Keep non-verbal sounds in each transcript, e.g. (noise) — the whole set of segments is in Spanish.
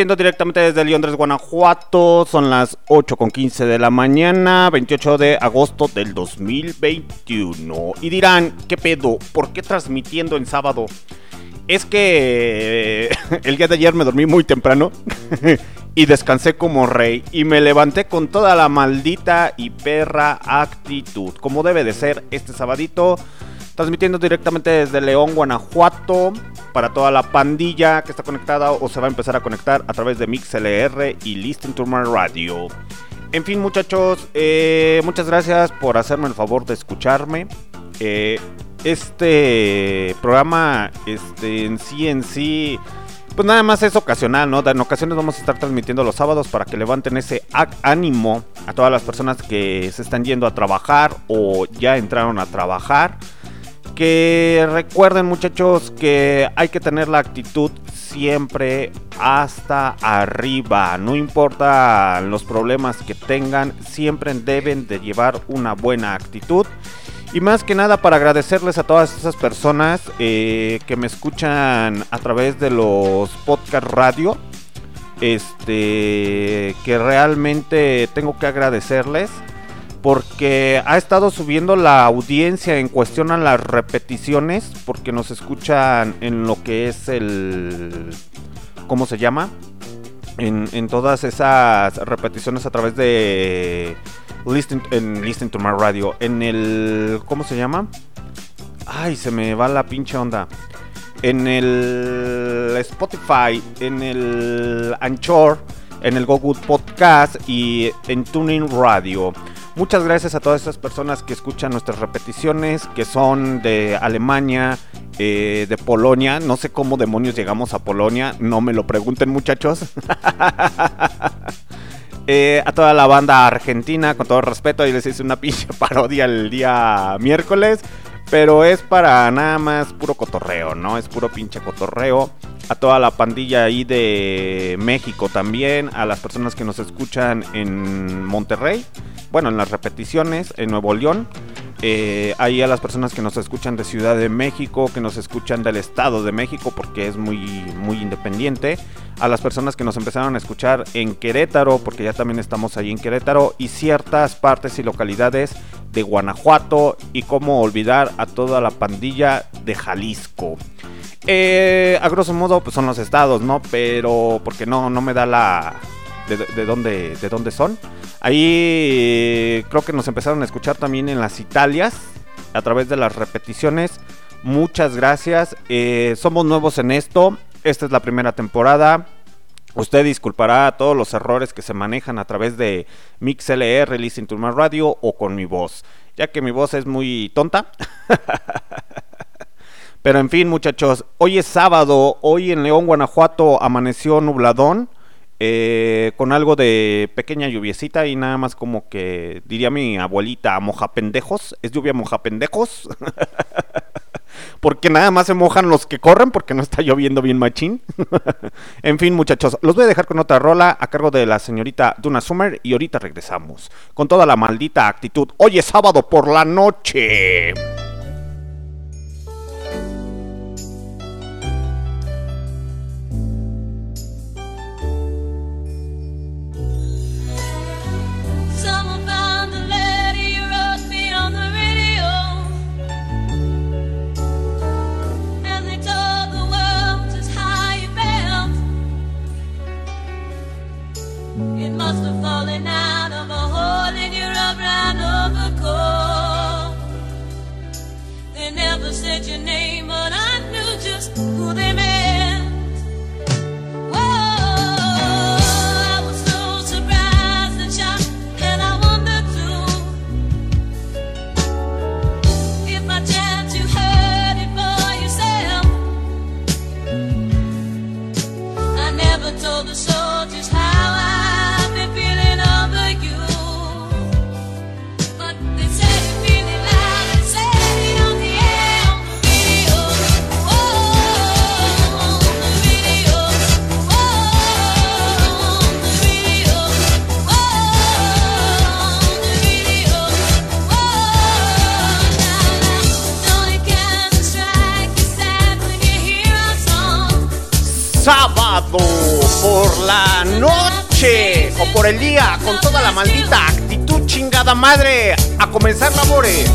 Transmitiendo directamente desde Londres, Guanajuato. Son las 8 con 15 de la mañana, 28 de agosto del 2021. Y dirán, ¿qué pedo? ¿Por qué transmitiendo en sábado? Es que eh, (laughs) el día de ayer me dormí muy temprano (laughs) y descansé como rey y me levanté con toda la maldita y perra actitud, como debe de ser este sabadito, transmitiendo directamente desde León, Guanajuato, para toda la pandilla que está conectada o se va a empezar a conectar a través de MixLR y Listen to My Radio. En fin, muchachos, eh, muchas gracias por hacerme el favor de escucharme. Eh, este programa, este, en sí, en sí, pues nada más es ocasional, ¿no? En ocasiones vamos a estar transmitiendo los sábados para que levanten ese ánimo a todas las personas que se están yendo a trabajar o ya entraron a trabajar. Que recuerden muchachos que hay que tener la actitud siempre hasta arriba. No importa los problemas que tengan, siempre deben de llevar una buena actitud. Y más que nada para agradecerles a todas esas personas eh, que me escuchan a través de los podcast radio. Este, que realmente tengo que agradecerles porque ha estado subiendo la audiencia en cuestión a las repeticiones, porque nos escuchan en lo que es el... ¿Cómo se llama? En, en todas esas repeticiones a través de... Listen, en Listen to My Radio. En el... ¿Cómo se llama? Ay, se me va la pinche onda. En el Spotify, en el Anchor, en el Google Podcast y en Tuning Radio. Muchas gracias a todas esas personas que escuchan nuestras repeticiones, que son de Alemania, eh, de Polonia. No sé cómo demonios llegamos a Polonia, no me lo pregunten muchachos. (laughs) Eh, a toda la banda argentina, con todo respeto, ahí les hice una (laughs) pinche parodia el día miércoles. Pero es para nada más puro cotorreo, ¿no? Es puro pinche cotorreo. A toda la pandilla ahí de México también. A las personas que nos escuchan en Monterrey. Bueno, en las repeticiones, en Nuevo León. Eh, ahí a las personas que nos escuchan de Ciudad de México, que nos escuchan del Estado de México, porque es muy, muy independiente. A las personas que nos empezaron a escuchar en Querétaro, porque ya también estamos ahí en Querétaro. Y ciertas partes y localidades de Guanajuato. Y cómo olvidar a toda la pandilla de Jalisco. Eh, a grosso modo, pues son los estados, ¿no? Pero porque no, no me da la... De, de dónde, de dónde son. Ahí creo que nos empezaron a escuchar también en las Italias a través de las repeticiones. Muchas gracias. Eh, somos nuevos en esto. Esta es la primera temporada. Usted disculpará todos los errores que se manejan a través de MixLR, Listen to My Radio o con mi voz, ya que mi voz es muy tonta. (laughs) Pero en fin, muchachos, hoy es sábado, hoy en León, Guanajuato, amaneció nubladón. Eh, con algo de pequeña lluviecita y nada más como que diría mi abuelita, moja pendejos. Es lluvia moja pendejos. (laughs) porque nada más se mojan los que corren porque no está lloviendo bien machín. (laughs) en fin, muchachos, los voy a dejar con otra rola a cargo de la señorita Duna Summer y ahorita regresamos con toda la maldita actitud. Hoy es sábado por la noche. Out of a hole in your overcoat. They never said your name, but I knew just who they meant. Por la noche o por el día con toda la maldita actitud chingada madre a comenzar labores.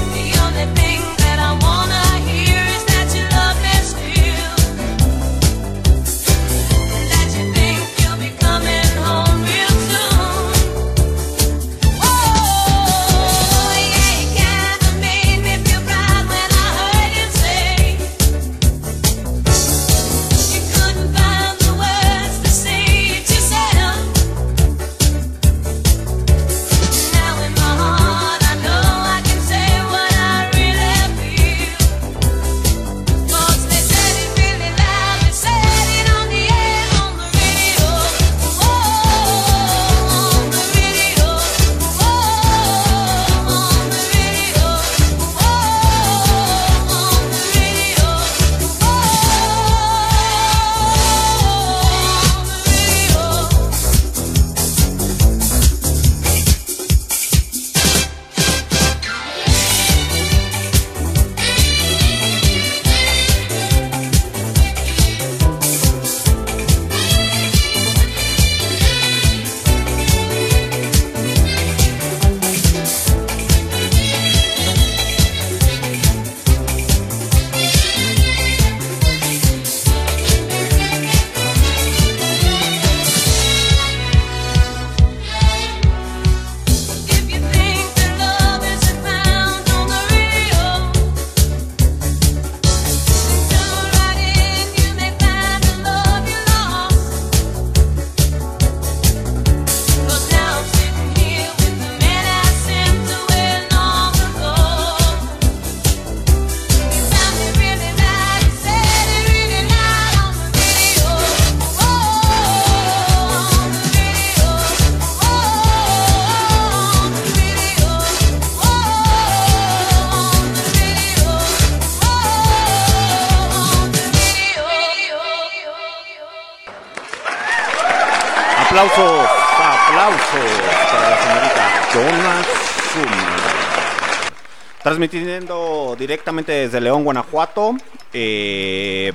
Transmitiendo directamente desde León, Guanajuato. Eh,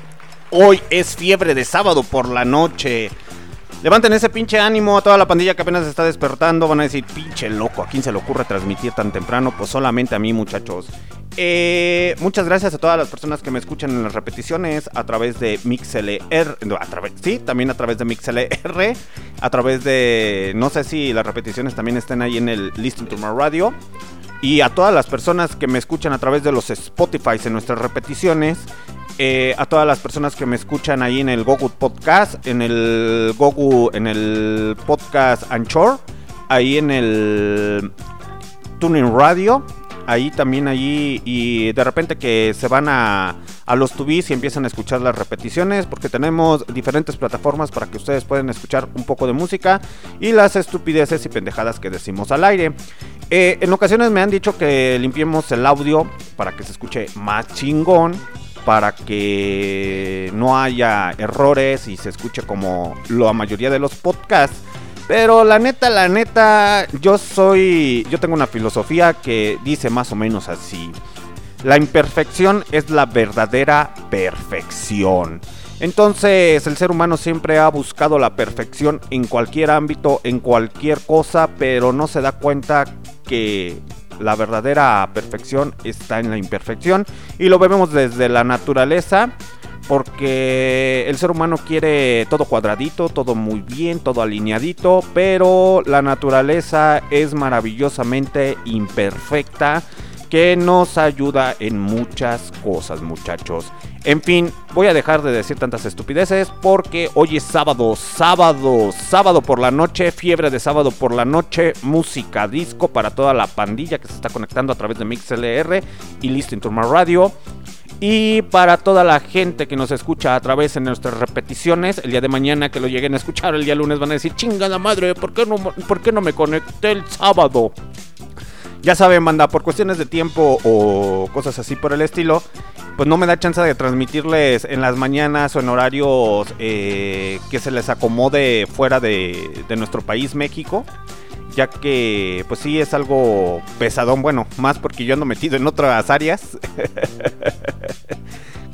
hoy es fiebre de sábado por la noche. Levanten ese pinche ánimo a toda la pandilla que apenas está despertando. Van a decir, pinche loco, ¿a quién se le ocurre transmitir tan temprano? Pues solamente a mí, muchachos. Eh, muchas gracias a todas las personas que me escuchan en las repeticiones a través de MixLR. No, a través, sí, también a través de MixLR. A través de. No sé si las repeticiones también están ahí en el Listen to My Radio. Y a todas las personas que me escuchan a través de los Spotify en nuestras repeticiones. Eh, a todas las personas que me escuchan ahí en el Gogu Podcast, en el Gogu, en el podcast Anchor, ahí en el Tuning Radio, ahí también allí y de repente que se van a, a los tubis y empiezan a escuchar las repeticiones porque tenemos diferentes plataformas para que ustedes puedan escuchar un poco de música y las estupideces y pendejadas que decimos al aire. Eh, en ocasiones me han dicho que limpiemos el audio para que se escuche más chingón para que no haya errores y se escuche como la mayoría de los podcasts. Pero la neta, la neta, yo soy, yo tengo una filosofía que dice más o menos así. La imperfección es la verdadera perfección. Entonces el ser humano siempre ha buscado la perfección en cualquier ámbito, en cualquier cosa, pero no se da cuenta que la verdadera perfección está en la imperfección. Y lo vemos desde la naturaleza porque el ser humano quiere todo cuadradito, todo muy bien, todo alineadito, pero la naturaleza es maravillosamente imperfecta que nos ayuda en muchas cosas, muchachos. En fin, voy a dejar de decir tantas estupideces porque hoy es sábado, sábado, sábado por la noche, fiebre de sábado por la noche, música disco para toda la pandilla que se está conectando a través de MixLR y Listen to My Radio. Y para toda la gente que nos escucha a través de nuestras repeticiones, el día de mañana que lo lleguen a escuchar, el día lunes van a decir, chingada madre, ¿por qué no, por qué no me conecté el sábado? Ya saben, manda, por cuestiones de tiempo o cosas así por el estilo, pues no me da chance de transmitirles en las mañanas o en horarios eh, que se les acomode fuera de, nuestro país, México ya que pues sí es algo pesadón, bueno, más porque yo ando metido en otras áreas. (laughs)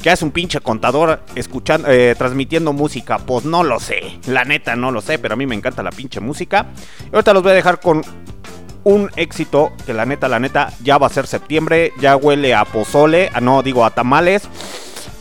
¿Qué hace un pinche contador escuchando, eh, transmitiendo música? Pues no lo sé, la neta no lo sé, pero a mí me encanta la pinche música. Y ahorita los voy a dejar con un éxito que la neta, la neta, ya va a ser septiembre, ya huele a pozole, a, no digo a tamales.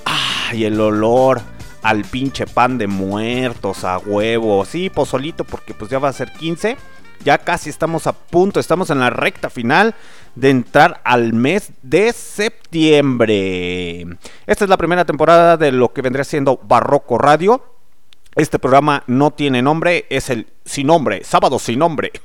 Ay, el olor al pinche pan de muertos, a huevo, sí, pozolito, porque pues ya va a ser 15 ya casi estamos a punto, estamos en la recta final de entrar al mes de septiembre. Esta es la primera temporada de lo que vendría siendo Barroco Radio. Este programa no tiene nombre, es el sin nombre, sábado sin nombre. (laughs)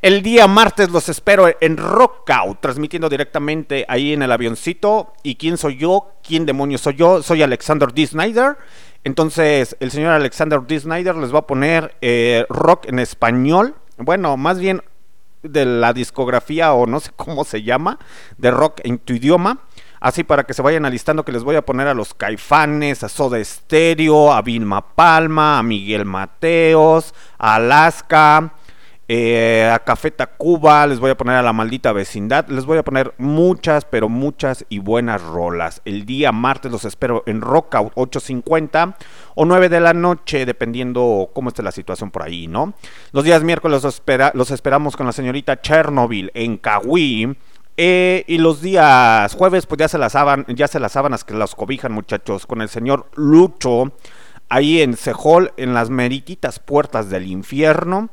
El día martes los espero en Rockout, transmitiendo directamente ahí en el avioncito. ¿Y quién soy yo? ¿Quién demonios soy yo? Soy Alexander D. Snyder. Entonces, el señor Alexander D. Snyder les va a poner eh, rock en español. Bueno, más bien de la discografía o no sé cómo se llama, de rock en tu idioma. Así para que se vayan alistando que les voy a poner a los Caifanes, a Soda Stereo, a Vilma Palma, a Miguel Mateos, a Alaska, eh, a Café Tacuba, les voy a poner a la maldita vecindad, les voy a poner muchas, pero muchas y buenas rolas. El día martes los espero en Rockout 8.50 o 9 de la noche, dependiendo cómo esté la situación por ahí, ¿no? Los días miércoles los, los esperamos con la señorita Chernobyl en Cahuí. Eh, y los días jueves, pues ya se las saban, ya se las sábanas que las cobijan, muchachos, con el señor Lucho, ahí en Sejol, en las merititas puertas del infierno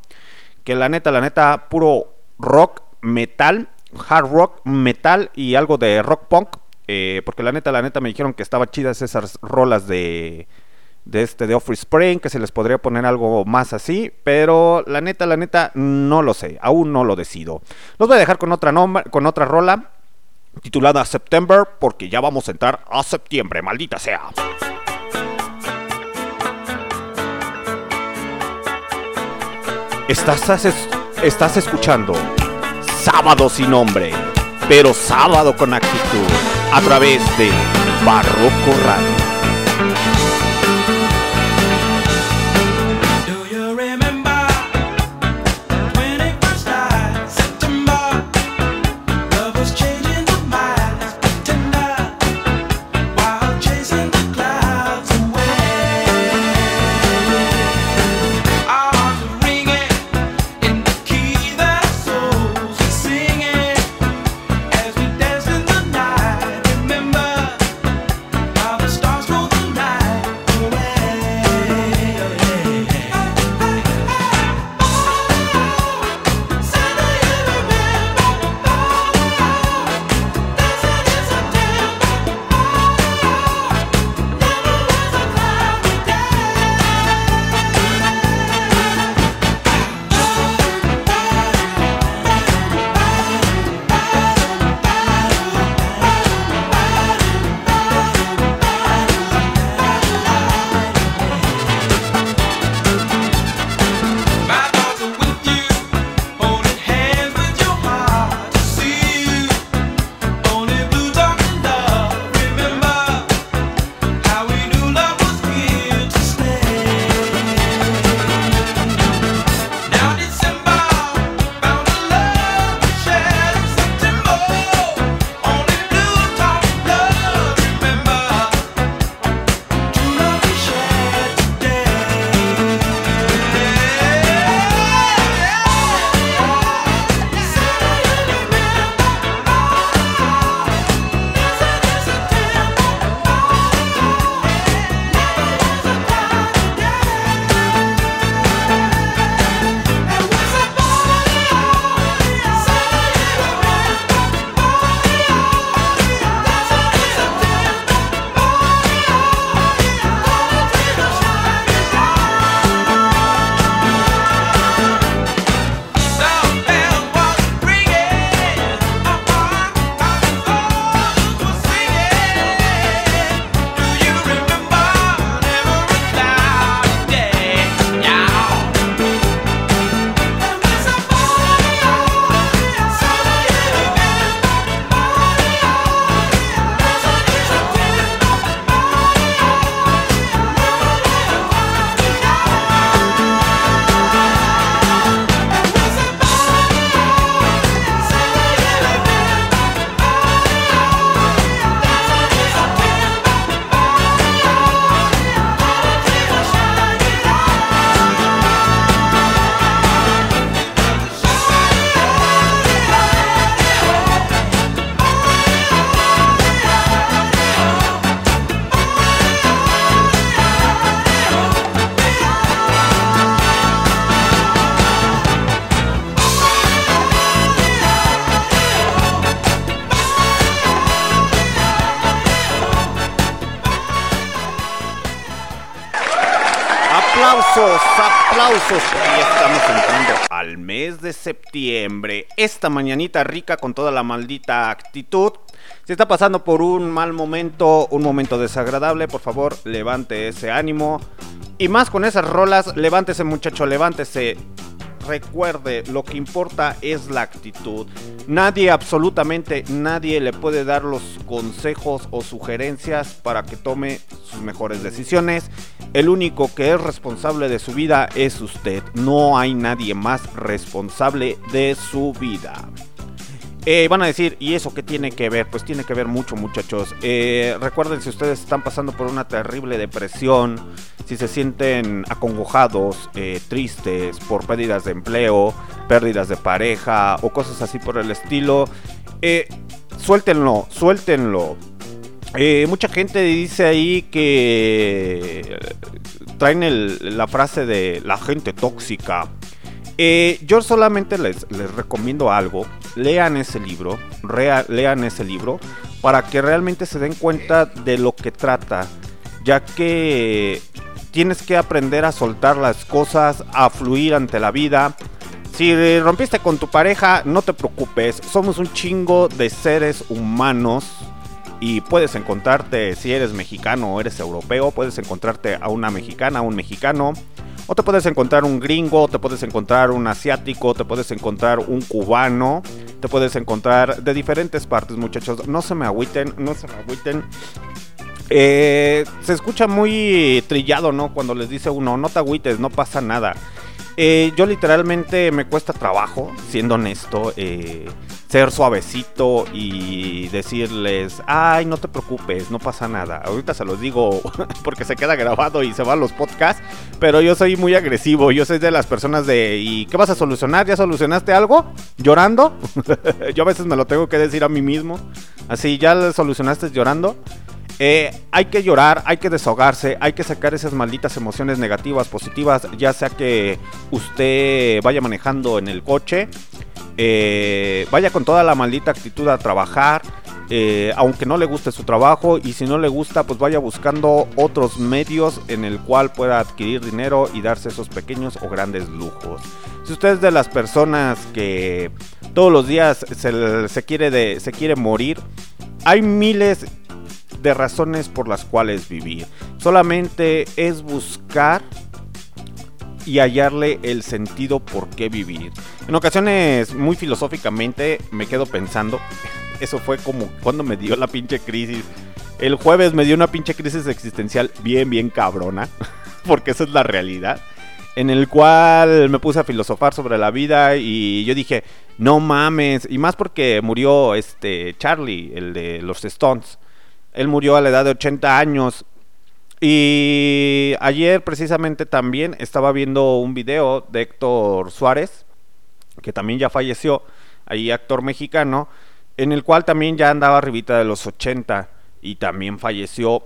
que la neta, la neta, puro rock, metal, hard rock, metal y algo de rock punk. Eh, porque la neta, la neta me dijeron que estaban chidas esas rolas de, de este de Offspring, que se les podría poner algo más así, pero la neta, la neta, no lo sé, aún no lo decido. Los voy a dejar con otra, con otra rola titulada September, porque ya vamos a entrar a septiembre, maldita sea. Estás, estás escuchando Sábado sin nombre, pero sábado con actitud, a través de Barroco Radio. Esta mañanita rica con toda la maldita actitud. Si está pasando por un mal momento, un momento desagradable, por favor, levante ese ánimo. Y más con esas rolas, levántese muchacho, levántese. Recuerde, lo que importa es la actitud. Nadie, absolutamente nadie le puede dar los consejos o sugerencias para que tome sus mejores decisiones. El único que es responsable de su vida es usted. No hay nadie más responsable de su vida. Eh, van a decir, ¿y eso qué tiene que ver? Pues tiene que ver mucho, muchachos. Eh, recuerden si ustedes están pasando por una terrible depresión, si se sienten acongojados, eh, tristes por pérdidas de empleo, pérdidas de pareja o cosas así por el estilo, eh, suéltenlo, suéltenlo. Eh, mucha gente dice ahí que traen el- la frase de la gente tóxica. Eh, yo solamente les, recomiendo algo. Lean ese libro. lean ese libro. Para que realmente se den cuenta de lo que trata. Ya que tienes que aprender a soltar las cosas. A fluir ante la vida. Si rompiste con tu pareja, no te preocupes. Somos un chingo de seres humanos. Y puedes encontrarte, si eres mexicano o eres europeo, puedes encontrarte a una mexicana, a un mexicano. O te puedes encontrar un gringo, te puedes encontrar un asiático, te puedes encontrar un cubano, te puedes encontrar de diferentes partes, muchachos. No se me agüiten, no se me agüiten. Eh, se escucha muy trillado, ¿no? Cuando les dice uno, no te agüites, no pasa nada. Eh, yo literalmente me cuesta trabajo, siendo honesto, eh, ser suavecito y decirles, ay, no te preocupes, no pasa nada. Ahorita se los digo (laughs) porque se queda grabado y se van los podcasts, pero yo soy muy agresivo, yo soy de las personas de, ¿y qué vas a solucionar? ¿Ya solucionaste algo? ¿Llorando? (laughs) yo a veces me lo tengo que decir a mí mismo, así, ¿ya lo solucionaste llorando? Eh, hay que llorar, hay que desahogarse, hay que sacar esas malditas emociones negativas, positivas, ya sea que usted vaya manejando en el coche, eh, vaya con toda la maldita actitud a trabajar, eh, aunque no le guste su trabajo y si no le gusta, pues vaya buscando otros medios en el cual pueda adquirir dinero y darse esos pequeños o grandes lujos. Si usted es de las personas que todos los días se, se quiere, de, se quiere morir, hay miles de razones por las cuales vivir. Solamente es buscar y hallarle el sentido por qué vivir. En ocasiones, muy filosóficamente, me quedo pensando, (laughs) eso fue como cuando me dio la pinche crisis. El jueves me dio una pinche crisis existencial bien, bien cabrona, (laughs) porque esa es la realidad. En el cual me puse a filosofar sobre la vida y yo dije, no mames, y más porque murió este Charlie, el de los Stones. Él murió a la edad de 80 años. Y ayer precisamente también estaba viendo un video de Héctor Suárez, que también ya falleció, ahí actor mexicano, en el cual también ya andaba arribita de los 80 y también falleció.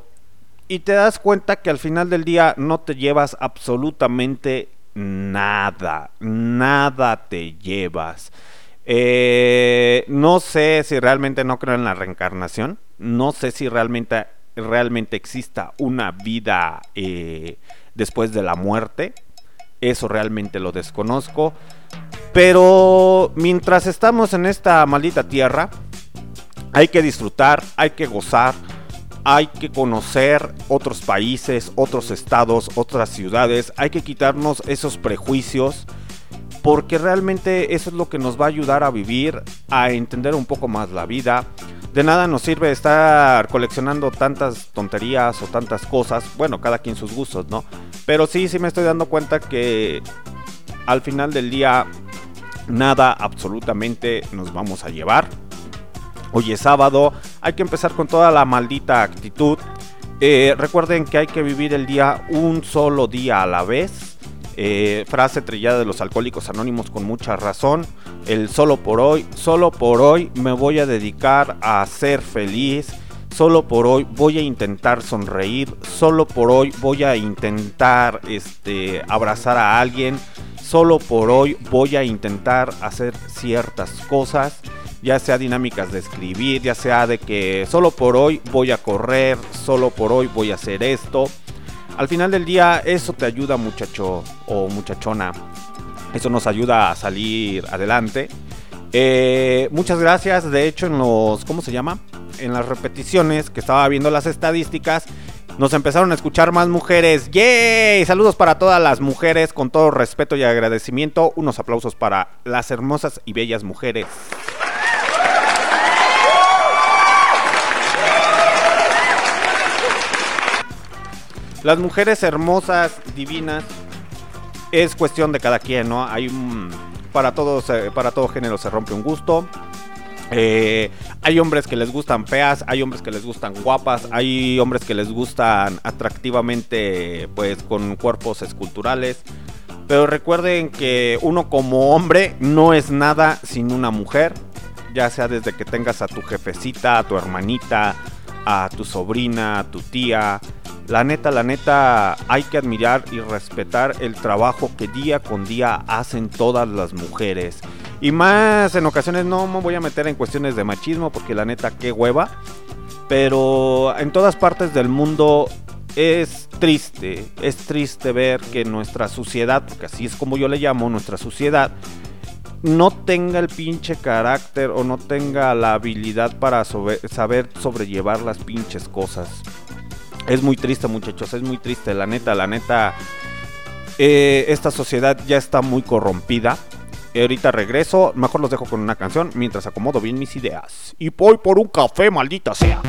Y te das cuenta que al final del día no te llevas absolutamente nada, nada te llevas. Eh, no sé si realmente no creo en la reencarnación. No sé si realmente, realmente exista una vida eh, después de la muerte. Eso realmente lo desconozco. Pero mientras estamos en esta maldita tierra, hay que disfrutar, hay que gozar, hay que conocer otros países, otros estados, otras ciudades. Hay que quitarnos esos prejuicios porque realmente eso es lo que nos va a ayudar a vivir, a entender un poco más la vida. De nada nos sirve estar coleccionando tantas tonterías o tantas cosas, bueno, cada quien sus gustos, ¿no? Pero sí, sí me estoy dando cuenta que al final del día nada absolutamente nos vamos a llevar. Hoy es sábado, hay que empezar con toda la maldita actitud. Eh, recuerden que hay que vivir el día un solo día a la vez. Eh, frase trillada de los alcohólicos anónimos con mucha razón. El solo por hoy, solo por hoy me voy a dedicar a ser feliz. Solo por hoy voy a intentar sonreír. Solo por hoy voy a intentar este, abrazar a alguien. Solo por hoy voy a intentar hacer ciertas cosas. Ya sea dinámicas de escribir, ya sea de que solo por hoy voy a correr, solo por hoy voy a hacer esto. Al final del día eso te ayuda muchacho o muchachona. Eso nos ayuda a salir adelante. Eh, muchas gracias. De hecho, en los. ¿Cómo se llama? En las repeticiones que estaba viendo las estadísticas. Nos empezaron a escuchar más mujeres. ¡Yay! Saludos para todas las mujeres. Con todo respeto y agradecimiento. Unos aplausos para las hermosas y bellas mujeres. Las mujeres hermosas, divinas, es cuestión de cada quien, ¿no? Hay un, para todos, eh, para todo género se rompe un gusto. Eh, hay hombres que les gustan feas, hay hombres que les gustan guapas, hay hombres que les gustan atractivamente, pues con cuerpos esculturales. Pero recuerden que uno como hombre no es nada sin una mujer, ya sea desde que tengas a tu jefecita, a tu hermanita, a tu sobrina, a tu tía. La neta, la neta, hay que admirar y respetar el trabajo que día con día hacen todas las mujeres. Y más en ocasiones no me voy a meter en cuestiones de machismo porque la neta, qué hueva. Pero en todas partes del mundo es triste, es triste ver que nuestra sociedad, porque así es como yo le llamo, nuestra sociedad, no tenga el pinche carácter o no tenga la habilidad para saber sobrellevar las pinches cosas. Es muy triste muchachos, es muy triste, la neta, la neta. eh, esta sociedad ya está muy corrompida. Ahorita regreso, mejor los dejo con una canción mientras acomodo bien mis ideas. Y voy por un café, maldita sea.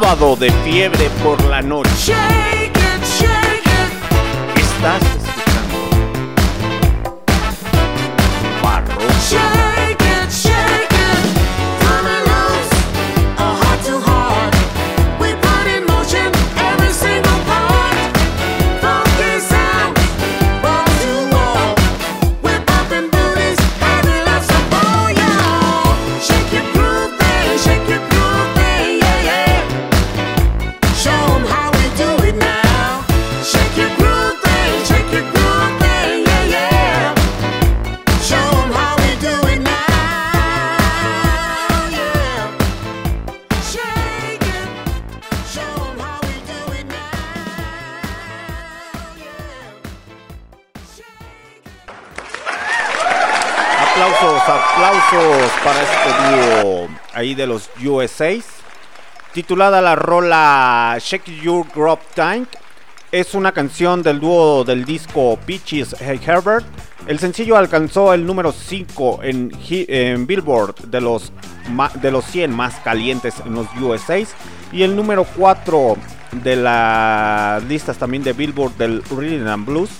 Sábado de fiebre por la noche. titulada la rola Shake Your Grub Tank. Es una canción del dúo del disco Peaches Hey Herbert. El sencillo alcanzó el número 5 en, Billboard de los, de los 100 más calientes en los USA y el número 4 de las listas también de Billboard del Rhythm and Blues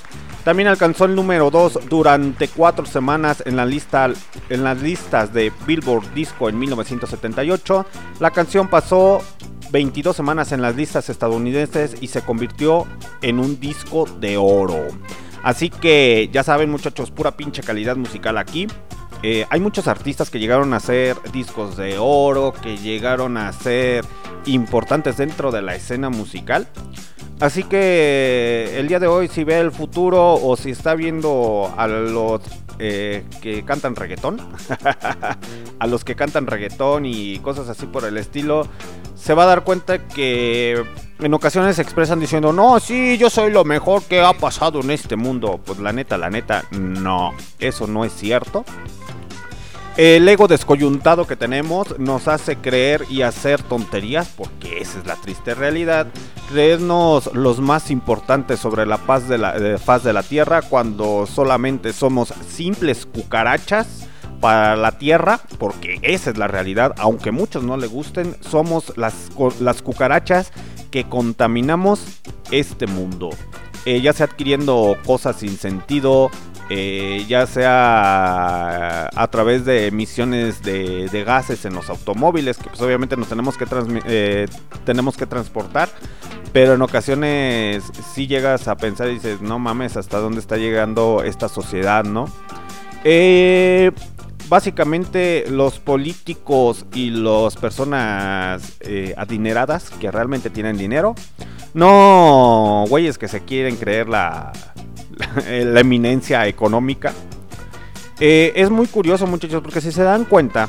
también alcanzó el número 2 durante 4 semanas en, en las listas de Billboard Disco en 1978. La canción pasó 22 semanas en las listas estadounidenses y se convirtió en un disco de oro. Así que ya saben muchachos, pura pinche calidad musical aquí. Eh, hay muchos artistas que llegaron a hacer discos de oro, que llegaron a ser importantes dentro de la escena musical. Así que el día de hoy, si ve el futuro o si está viendo a los eh, que cantan reggaetón, (laughs) a los que cantan reggaetón y cosas así por el estilo, se va a dar cuenta que en ocasiones se expresan diciendo, no, sí, yo soy lo mejor que ha pasado en este mundo. Pues la neta, la neta, no, eso no es cierto. El ego descoyuntado que tenemos nos hace creer y hacer tonterías, porque esa es la triste realidad. Creernos los más importantes sobre la paz de la de faz de la tierra cuando solamente somos simples cucarachas para la tierra, porque esa es la realidad. Aunque muchos no le gusten, somos las, las cucarachas que contaminamos este mundo. Eh, ya sea adquiriendo cosas sin sentido, eh, ya sea a través de emisiones de, gases en los automóviles, que pues obviamente nos tenemos que, eh, tenemos que transportar, pero en ocasiones sí llegas a pensar y dices, no mames, ¿hasta dónde está llegando esta sociedad, no? Eh, básicamente los políticos y las personas eh, adineradas que realmente tienen dinero, no güeyes que se quieren creer la, (laughs) la, eminencia económica. Eh, es muy curioso muchachos porque si se dan cuenta,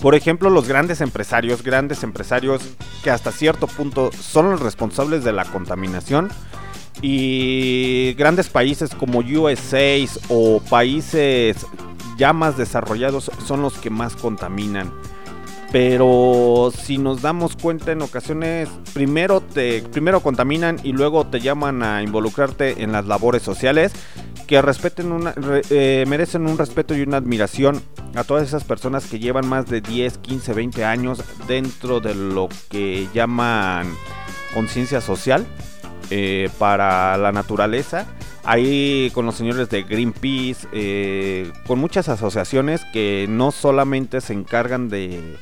por ejemplo los grandes empresarios, grandes empresarios que hasta cierto punto son los responsables de la contaminación, y grandes países como USA o países ya más desarrollados son los que más contaminan. Pero si nos damos cuenta en ocasiones, primero te primero contaminan y luego te llaman a involucrarte en las labores sociales que respeten una, eh, merecen un respeto y una admiración a todas esas personas que llevan más de 10, 15, 20 años dentro de lo que llaman conciencia social eh, para la naturaleza. Ahí con los señores de Greenpeace, eh, con muchas asociaciones que no solamente se encargan de,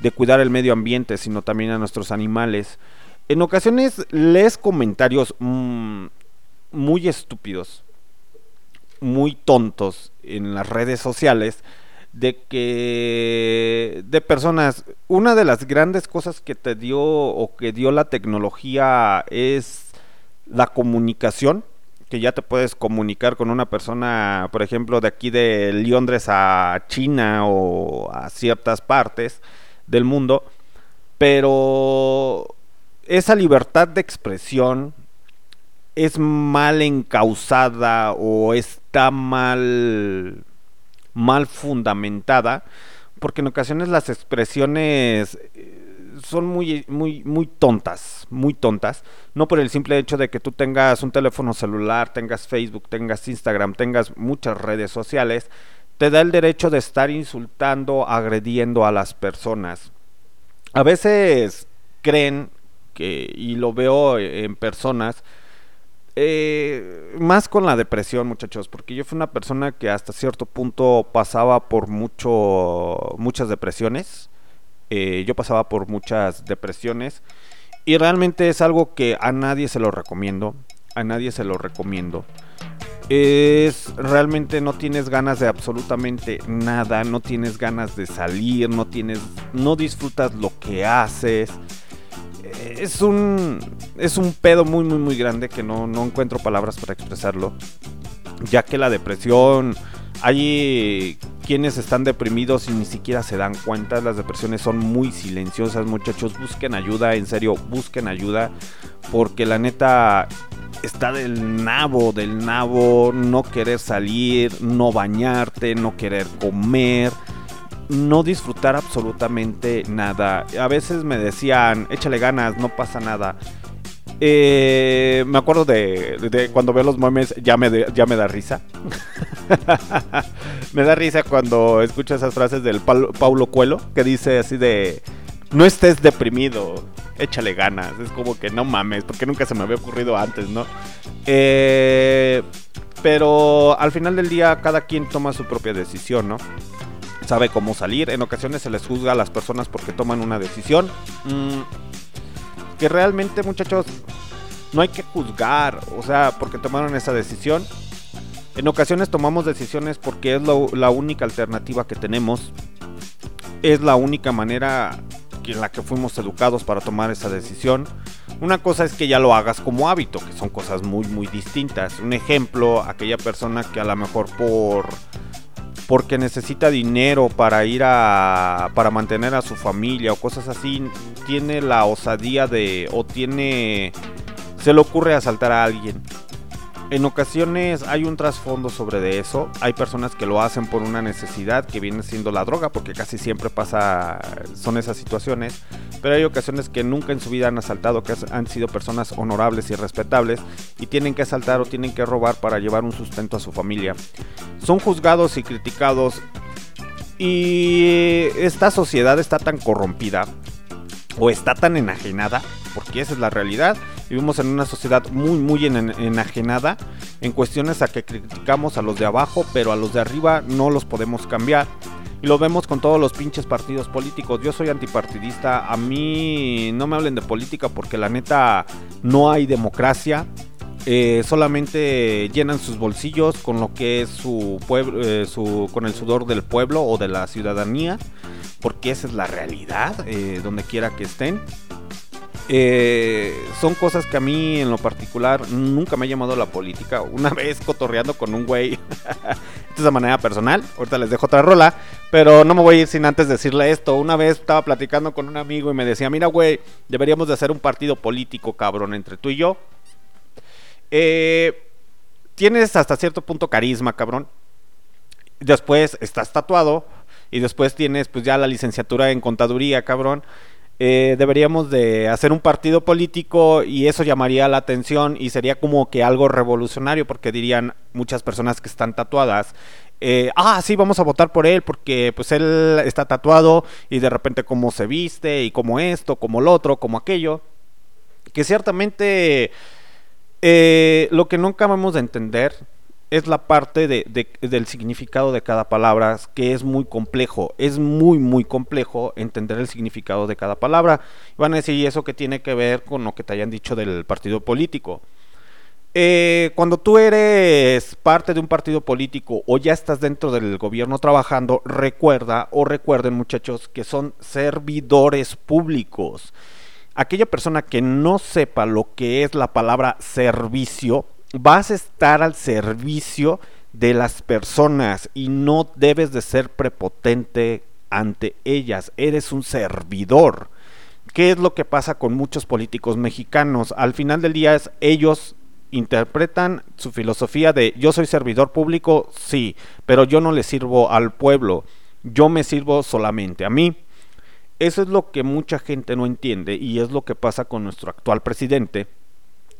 de cuidar el medio ambiente, sino también a nuestros animales. En ocasiones lees comentarios mm, muy estúpidos, muy tontos en las redes sociales de que de personas una de las grandes cosas que te dio o que dio la tecnología es la comunicación que ya te puedes comunicar con una persona por ejemplo de aquí de Londres a China o a ciertas partes del mundo pero esa libertad de expresión es mal encausada o está mal mal fundamentada porque en ocasiones las expresiones eh, son muy muy muy tontas, muy tontas, no por el simple hecho de que tú tengas un teléfono celular, tengas Facebook, tengas Instagram, tengas muchas redes sociales, te da el derecho de estar insultando, agrediendo a las personas. A veces creen que y lo veo en personas eh, más con la depresión, muchachos, porque yo fui una persona que hasta cierto punto pasaba por mucho, muchas depresiones. Eh, yo pasaba por muchas depresiones y realmente es algo que a nadie se lo recomiendo. A nadie se lo recomiendo. Es realmente no tienes ganas de absolutamente nada, no tienes ganas de salir, no tienes, no disfrutas lo que haces es un es un pedo muy muy muy grande que no, no encuentro palabras para expresarlo ya que la depresión hay quienes están deprimidos y ni siquiera se dan cuenta las depresiones son muy silenciosas muchachos busquen ayuda en serio busquen ayuda porque la neta está del nabo, del nabo, no querer salir, no bañarte, no querer comer, no disfrutar absolutamente nada. A veces me decían, échale ganas, no pasa nada. Eh, me acuerdo de, cuando veo los memes, ya me, da risa. (laughs) me da risa cuando escucho esas frases del Paulo Cuelo que dice así de, no estés deprimido, échale ganas. Es como que no mames, porque nunca se me había ocurrido antes, ¿no? Eh, pero al final del día cada quien toma su propia decisión, ¿no? Sabe cómo salir. En ocasiones se les juzga a las personas porque toman una decisión. Mm, que realmente, muchachos, no hay que juzgar, o sea, porque tomaron esa decisión. En ocasiones tomamos decisiones porque es lo- la única alternativa que tenemos. Es la única manera en la que fuimos educados para tomar esa decisión. Una cosa es que ya lo hagas como hábito, que son cosas muy muy distintas. Un ejemplo, aquella persona que a lo mejor por porque necesita dinero para ir a para mantener a su familia o cosas así, tiene la osadía de o tiene se le ocurre asaltar a alguien. En ocasiones hay un trasfondo sobre de eso. Hay personas que lo hacen por una necesidad que viene siendo la droga, porque casi siempre pasa, son esas situaciones. Pero hay ocasiones que nunca en su vida han asaltado, que han sido personas honorables y respetables y tienen que asaltar o tienen que robar para llevar un sustento a su familia. Son juzgados y criticados. Y esta sociedad está tan corrompida o está tan enajenada, porque esa es la realidad. Vivimos en una sociedad muy, muy ena- enajenada en cuestiones a que criticamos a los de abajo, pero a los de arriba no los podemos cambiar. Y lo vemos con todos los pinches partidos políticos. Yo soy antipartidista. A mí no me hablen de política porque la neta no hay democracia. Eh, solamente llenan sus bolsillos con lo que es su pueblo, eh, su, con el sudor del pueblo o de la ciudadanía, porque esa es la realidad, eh, donde quiera que estén. Eh, son cosas que a mí en lo particular nunca me ha llamado la política. Una (laughs) vez cotorreando con un güey, (laughs) esto es manera personal, ahorita les dejo otra rola, pero no me voy a ir sin antes decirle esto. Una vez estaba platicando con un amigo y me decía, mira güey, deberíamos de hacer un partido político, cabrón, entre tú y yo. Eh, tienes hasta cierto punto carisma, cabrón. Después estás tatuado y después tienes pues ya la licenciatura en contaduría, cabrón. Eh, deberíamos de hacer un partido político y eso llamaría la atención y sería como que algo revolucionario porque dirían muchas personas que están tatuadas eh, ah sí vamos a votar por él porque pues él está tatuado y de repente cómo se viste y como esto como lo otro como aquello que ciertamente eh, lo que no acabamos de entender es la parte de, de- del significado de cada palabra, que es muy complejo. Es muy, muy complejo entender el significado de cada palabra. Van a decir, ¿y eso que tiene que ver con lo que te hayan dicho del partido político? Eh, cuando tú eres parte de un partido político o ya estás dentro del gobierno trabajando, recuerda o recuerden muchachos que son servidores públicos. Aquella persona que no sepa lo que es la palabra servicio, vas a estar al servicio de las personas y no debes de ser prepotente ante ellas. Eres un servidor. ¿Qué es lo que pasa con muchos políticos mexicanos? Al final del día es ellos interpretan su filosofía de yo soy servidor público, sí, pero yo no le sirvo al pueblo, yo me sirvo solamente a mí. Eso es lo que mucha gente no entiende y es lo que pasa con nuestro actual presidente.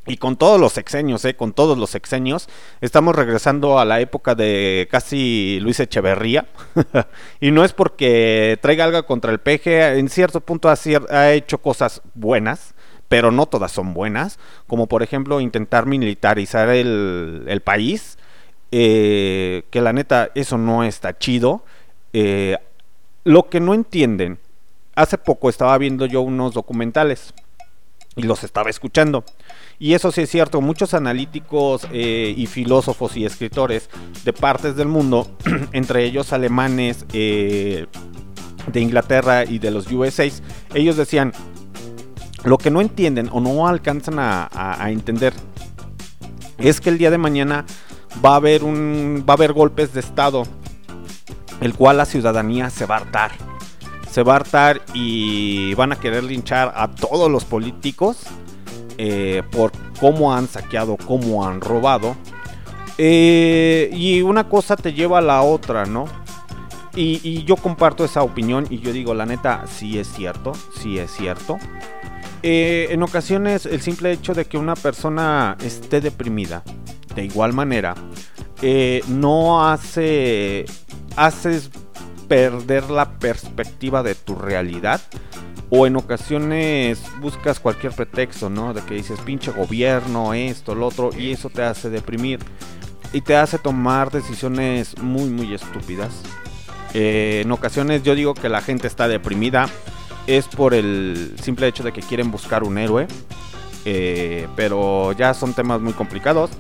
Y con todos los sexenios, ¿eh? con todos los sexenios, estamos regresando a la época de casi Luis Echeverría. (laughs) y no es porque traiga algo contra el peje, en cierto punto ha, ha hecho cosas buenas, pero no todas son buenas. Como por ejemplo intentar militarizar el, el país, eh, que la neta eso no está chido. Eh, lo que no entienden, hace poco estaba viendo yo unos documentales y los estaba escuchando. Y eso sí es cierto, muchos analíticos eh, y filósofos y escritores de partes del mundo, (clears throat) entre ellos alemanes eh, de Inglaterra y de los USA, ellos decían, lo que no entienden o no alcanzan a, a- entender es que el día de mañana va a haber un va a haber golpes de estado el cual la ciudadanía se va a hartar se va a hartar y van a querer linchar a todos los políticos eh, por cómo han saqueado, cómo han robado. Eh, y una cosa te lleva a la otra, ¿no? Y, yo comparto esa opinión y yo digo, la neta, sí es cierto, sí es cierto. Eh, en ocasiones el simple hecho de que una persona esté deprimida, de igual manera, no hace, haces perder la perspectiva de tu realidad. O en ocasiones buscas cualquier pretexto, ¿no? De que dices pinche gobierno, esto, lo otro, y eso te hace deprimir. Y te hace tomar decisiones muy, muy estúpidas. Eh, en ocasiones yo digo que la gente está deprimida es por el simple hecho de que quieren buscar un héroe. Eh, pero ya son temas muy complicados.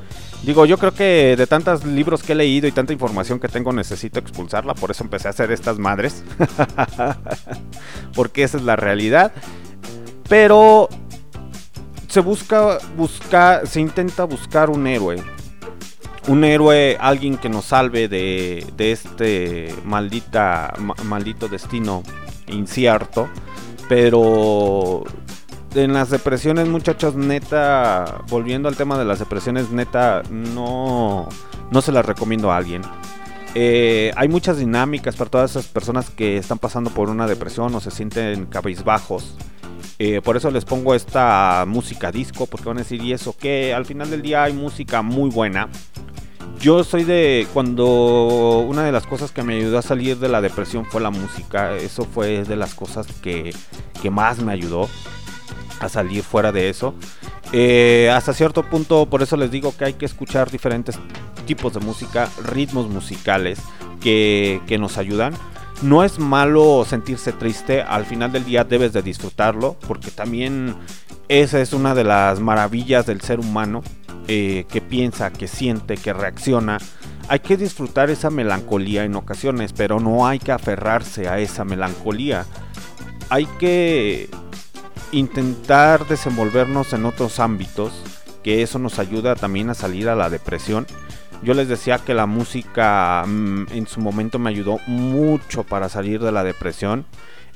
Digo, yo creo que de tantos libros que he leído y tanta información que tengo necesito expulsarla, por eso empecé a hacer estas madres. (laughs) Porque esa es la realidad. Pero se busca, busca, se intenta buscar un héroe. Un héroe, alguien que nos salve de, de este maldita, ma- maldito destino incierto. Pero en las depresiones, muchachos, neta, volviendo al tema de las depresiones, neta, no, no se las recomiendo a alguien. Eh, hay muchas dinámicas para todas esas personas que están pasando por una depresión o se sienten cabizbajos. Eh, por eso les pongo esta música disco, porque van a decir, ¿y eso qué? Al final del día hay música muy buena. Yo soy de cuando una de las cosas que me ayudó a salir de la depresión fue la música. Eso fue de las cosas que, que más me ayudó a salir fuera de eso. Eh, hasta cierto punto, por eso les digo que hay que escuchar diferentes tipos de música, ritmos musicales que, que nos ayudan. No es malo sentirse triste, al final del día debes de disfrutarlo, porque también esa es una de las maravillas del ser humano, eh, que piensa, que siente, que reacciona. Hay que disfrutar esa melancolía en ocasiones, pero no hay que aferrarse a esa melancolía. Hay que intentar desenvolvernos en otros ámbitos, que eso nos ayuda también a salir a la depresión. Yo les decía que la música mm, en su momento me ayudó mucho para salir de la depresión.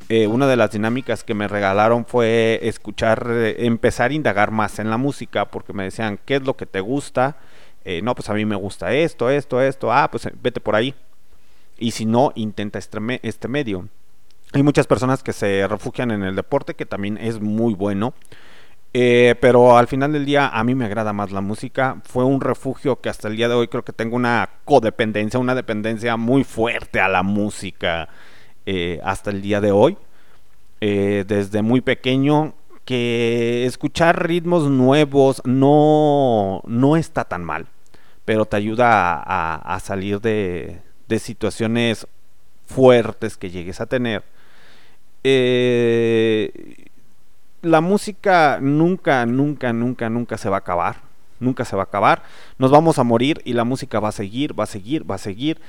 Eh, una de las dinámicas que me regalaron fue escuchar, eh, empezar a indagar más en la música, porque me decían, ¿qué es lo que te gusta? Eh, no, pues a mí me gusta esto, esto, esto. Ah, pues eh, vete por ahí. Y si no, intenta este, me- este medio. Hay muchas personas que se refugian en el deporte, que también es muy bueno. Eh, pero al final del día a mí me agrada más la música. Fue un refugio que hasta el día de hoy creo que tengo una codependencia, una dependencia muy fuerte a la música eh, hasta el día de hoy. Eh, desde muy pequeño que escuchar ritmos nuevos no, no está tan mal, pero te ayuda a, a- salir de, de situaciones fuertes que llegues a tener. Eh, la música nunca, nunca, nunca, nunca se va a acabar. Nunca se va a acabar. Nos vamos a morir y la música va a seguir, va a seguir, va a seguir.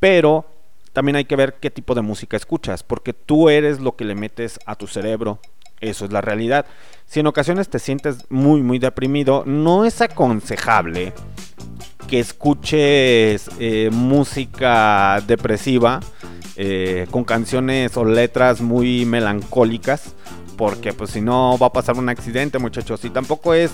Pero también hay que ver qué tipo de música escuchas, porque tú eres lo que le metes a tu cerebro. Eso es la realidad. Si en ocasiones te sientes muy, muy deprimido, no es aconsejable que escuches eh, música depresiva eh, con canciones o letras muy melancólicas porque pues si no va a pasar un accidente muchachos. Y tampoco es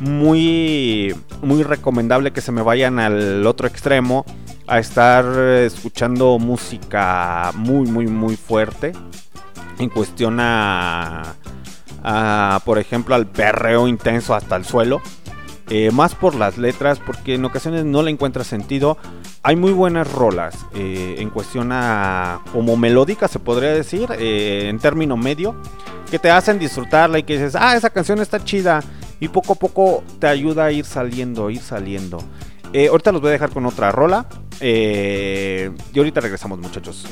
muy muy recomendable que se me vayan al otro extremo a estar escuchando música muy muy muy fuerte en cuestión a, a, por ejemplo al perreo intenso hasta el suelo eh, más por las letras, porque en ocasiones no le encuentra sentido. Hay muy buenas rolas eh, en cuestión a como melódica, se podría decir, eh, en término medio, que te hacen disfrutarla y que dices, ah, esa canción está chida, y poco a poco te ayuda a ir saliendo, ir saliendo. Ahorita los voy a dejar con otra rola, y ahorita regresamos, muchachos.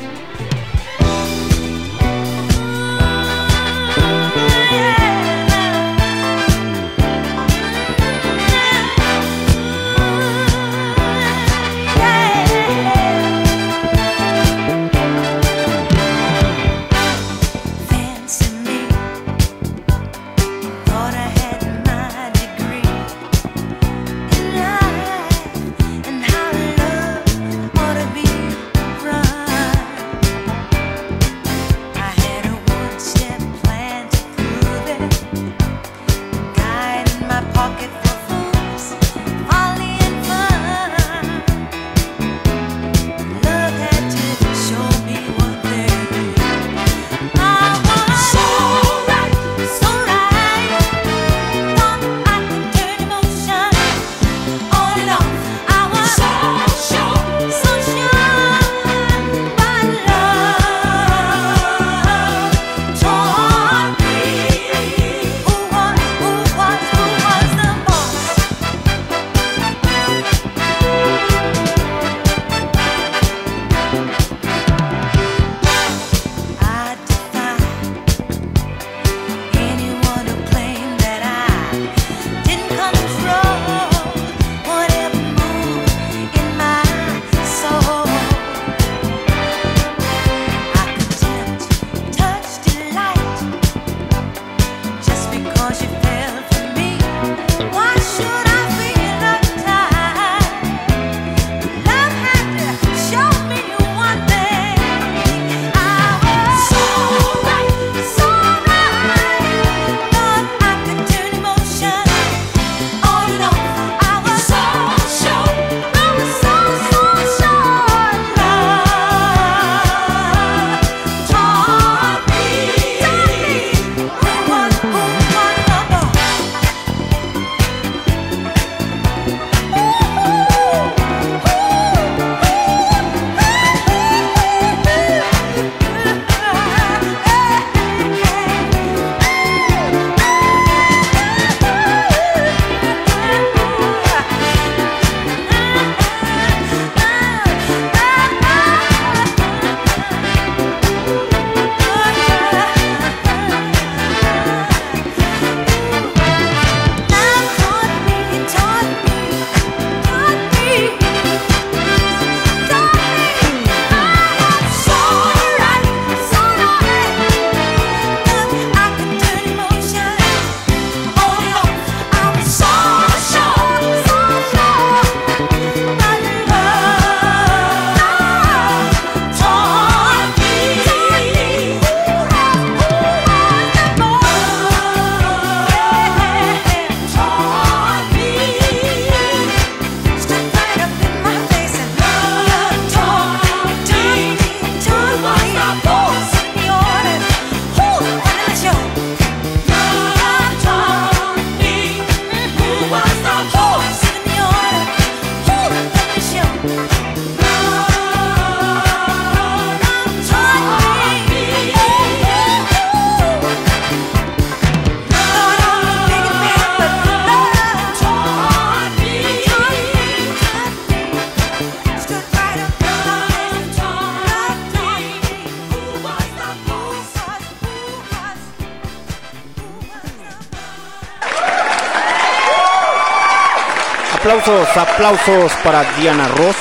Aplausos, para Diana Ross.